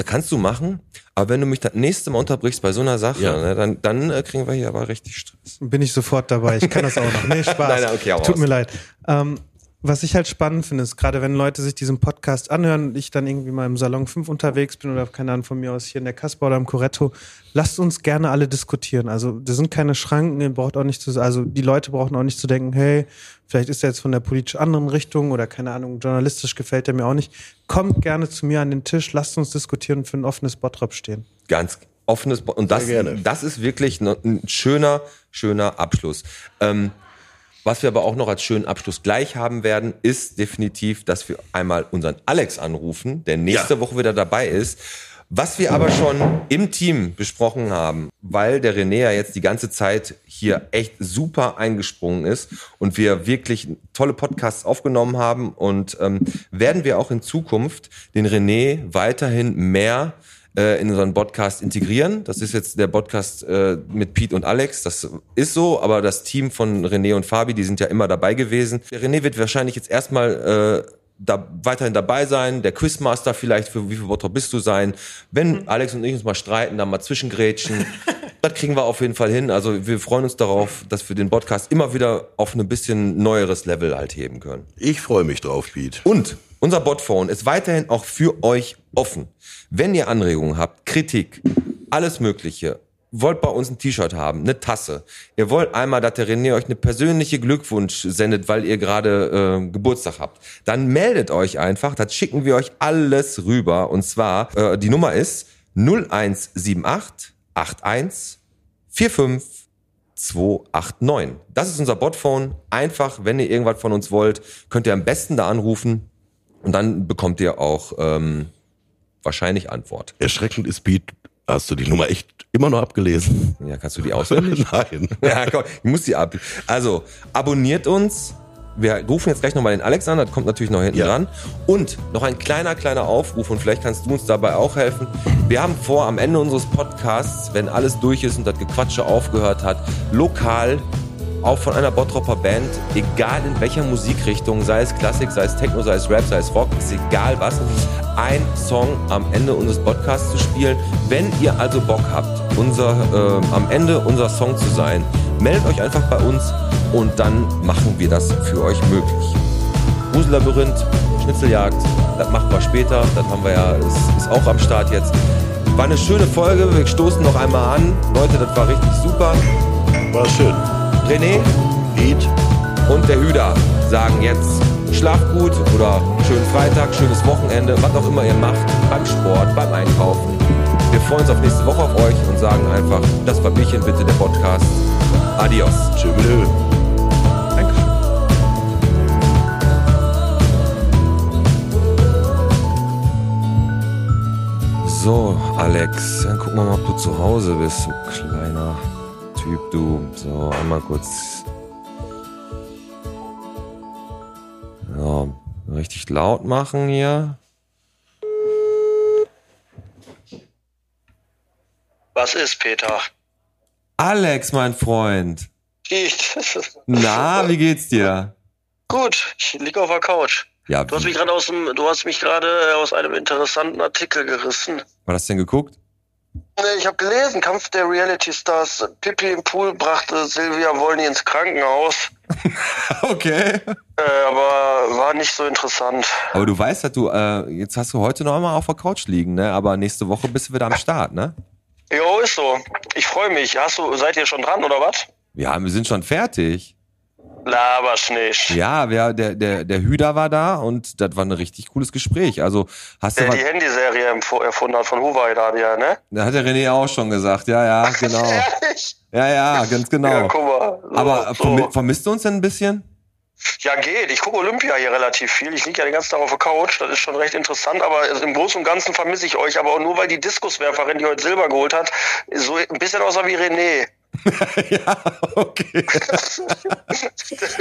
kannst du machen, aber wenn du mich das nächste Mal unterbrichst bei so einer Sache, Ja. ne, dann, dann äh, kriegen wir hier aber richtig Stress. bin ich sofort dabei. Ich kann das auch noch. Nee, Spaß. Nein, nein, okay, Tut raus. mir leid. Ähm, was ich halt spannend finde, ist gerade wenn Leute sich diesen Podcast anhören und ich dann irgendwie mal im Salon 5 unterwegs bin oder keine Ahnung von mir aus hier in der Kasper oder im Coretto, lasst uns gerne alle diskutieren. Also da sind keine Schranken, ihr braucht auch nicht zu, also die Leute brauchen auch nicht zu denken, hey, vielleicht ist er jetzt von der politisch anderen Richtung oder keine Ahnung, journalistisch gefällt er mir auch nicht. Kommt gerne zu mir an den Tisch, lasst uns diskutieren und für ein offenes Bottrop stehen. Ganz offenes Bo und das, das ist wirklich ein schöner, schöner Abschluss. Ähm, was wir aber auch noch als schönen Abschluss gleich haben werden, ist definitiv, dass wir einmal unseren Alex anrufen, der nächste Ja. Woche wieder dabei ist. Was wir aber schon im Team besprochen haben, weil der René ja jetzt die ganze Zeit hier echt super eingesprungen ist und wir wirklich tolle Podcasts aufgenommen haben und ähm, werden wir auch in Zukunft den René weiterhin mehr äh, in unseren Podcast integrieren. Das ist jetzt der Podcast äh, mit Pete und Alex. Das ist so, aber das Team von René und Fabi, die sind ja immer dabei gewesen. Der René wird wahrscheinlich jetzt erstmal äh, da weiterhin dabei sein, der Quizmaster vielleicht für wie viel Bottrop bist du sein. Wenn Alex und ich uns mal streiten, dann mal zwischengrätschen. das kriegen wir auf jeden Fall hin. Also wir freuen uns darauf, dass wir den Podcast immer wieder auf ein bisschen neueres Level halt heben können. Ich freue mich drauf, Pete. Und unser Botphone ist weiterhin auch für euch offen. Wenn ihr Anregungen habt, Kritik, alles Mögliche, wollt bei uns ein T-Shirt haben, eine Tasse, ihr wollt einmal, dass der René euch eine persönliche Glückwunsch sendet, weil ihr gerade äh, Geburtstag habt, dann meldet euch einfach, das schicken wir euch alles rüber. Und zwar, äh, die Nummer ist 0178 81 45 289. Das ist unser Botphone. Einfach, wenn ihr irgendwas von uns wollt, könnt ihr am besten da anrufen und dann bekommt ihr auch ähm, wahrscheinlich Antwort. Erschreckend ist, Pete, hast du die Nummer echt immer noch abgelesen? Ja, kannst du die auswendig? Nein. ja, komm, ich muss die ab. Also, abonniert uns. Wir rufen jetzt gleich nochmal den Alex an, das kommt natürlich noch hinten Ja. dran. Und noch ein kleiner, kleiner Aufruf und vielleicht kannst du uns dabei auch helfen. Wir haben vor, am Ende unseres Podcasts, wenn alles durch ist und das Gequatsche aufgehört hat, lokal auch von einer Bottropper Band, egal in welcher Musikrichtung, sei es Klassik, sei es Techno, sei es Rap, sei es Rock, ist egal was, ein Song am Ende unseres Podcasts zu spielen. Wenn ihr also Bock habt, unser, äh, am Ende unser Song zu sein, meldet euch einfach bei uns und dann machen wir das für euch möglich. Grusellabyrinth, Schnitzeljagd, das machen wir später, das haben wir ja, ist, ist auch am Start jetzt. War eine schöne Folge, wir stoßen noch einmal an. Leute, das war richtig super. War schön. René Eat. und der Hüder sagen jetzt schlaft gut oder schönen Freitag, schönes Wochenende, was auch immer ihr macht, beim Sport, beim Einkaufen. Wir freuen uns auf nächste Woche auf euch und sagen einfach, das war Bierchen bitte, der Podcast. Adios. Dankeschön. So, Alex, dann gucken wir mal, ob du zu Hause bist, du kleiner Typ, du. So, einmal kurz. Ja, richtig laut machen hier. Was ist, Peter? Alex, mein Freund. Na, wie geht's dir? Gut, ich liege auf der Couch. Ja, Du hast mich gerade aus dem, du hast mich gerade äh, aus einem interessanten Artikel gerissen. war das denn geguckt? Nee, Ich habe gelesen, Kampf der Reality Stars. Pippi im Pool brachte Silvia Wolny ins Krankenhaus. Okay. Äh, aber war nicht so interessant. Aber du weißt, dass du, äh, jetzt hast du heute noch einmal auf der Couch liegen, ne? Aber nächste Woche bist du wieder am Start, ne? Jo, ist so. Ich freue mich. Hast du, seid ihr schon dran oder was? Ja, wir sind schon fertig. Labersch nicht. Ja, wer, der, der, der Hüder war da und das war ein richtig cooles Gespräch. Also hast du Der die Handyserie erfunden hat von Huawei da, ja, ne? da hat der René auch schon gesagt, ja, ja, genau. Ehrlich? Ja, ja, ganz genau. Ja, guck mal. So, Aber so. vermi vermisst du uns denn ein bisschen? Ja, geht. Ich gucke Olympia hier relativ viel. Ich liege ja den ganzen Tag auf der Couch. Das ist schon recht interessant. Aber im Großen und Ganzen vermisse ich euch. Aber auch nur, weil die Diskuswerferin, die heute Silber geholt hat, so ein bisschen aussah wie René. ja, okay.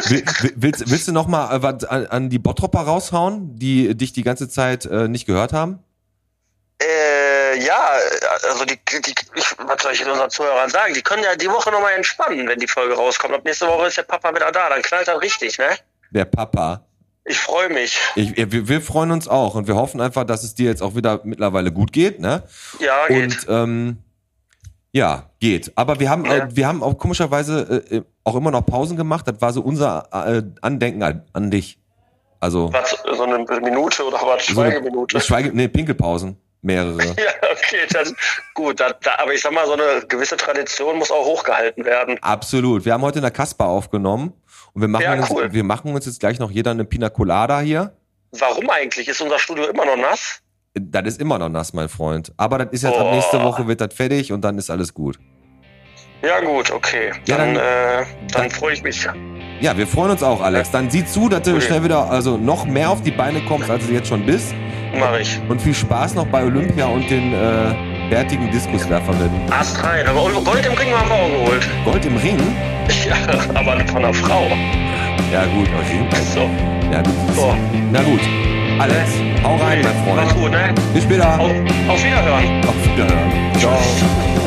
Will- will- willst, willst du noch mal äh, was an, an die Bottropper raushauen, die dich die ganze Zeit äh, nicht gehört haben? Äh, ja, also die, die ich, was soll ich unseren Zuhörern sagen? Die können ja die Woche nochmal entspannen, wenn die Folge rauskommt. Ab nächste Woche ist der Papa wieder da. Dann knallt er richtig, ne? Der Papa. Ich freue mich. Ich, wir, wir freuen uns auch und wir hoffen einfach, dass es dir jetzt auch wieder mittlerweile gut geht, ne? Ja, geht. Und ähm, ja, geht. Aber wir haben, Ja. äh, wir haben auch komischerweise äh, auch immer noch Pausen gemacht. Das war so unser äh, Andenken an, an dich. Also was, so eine Minute oder was? so Schweigeminute. Schweige, nee, Pinkelpausen. Mehrere. Ja, okay, das gut. Da, da, aber ich sag mal, so eine gewisse Tradition muss auch hochgehalten werden. Absolut. Wir haben heute in der Kasper aufgenommen und wir machen, Ja, uns, cool. wir machen uns jetzt gleich noch jeder eine Pina Colada hier. Warum eigentlich? Ist unser Studio immer noch nass? Das ist immer noch nass, mein Freund. Aber das ist jetzt ab Oh. nächste Woche wird das fertig und dann ist alles gut. Ja, gut, okay. Ja, Dann, dann- äh, dann freue ich mich. Ja, wir freuen uns auch, Alex. Dann sieh zu, dass du Okay. schnell wieder, also noch mehr auf die Beine kommst, als du jetzt schon bist. Mach ich. Und viel Spaß noch bei Olympia und den äh, bärtigen Diskuswerferinnen. Ast rein. Aber Gold im Ring haben wir auch geholt. Gold im Ring? Ja, aber von einer Frau. Ja gut, Ring. So. Ja, gut. So. Na gut. Alex, hau rein, mein Mach's Freund. gut, ne? Bis später. Auf, auf Wiederhören. Auf Wiederhören. Ciao.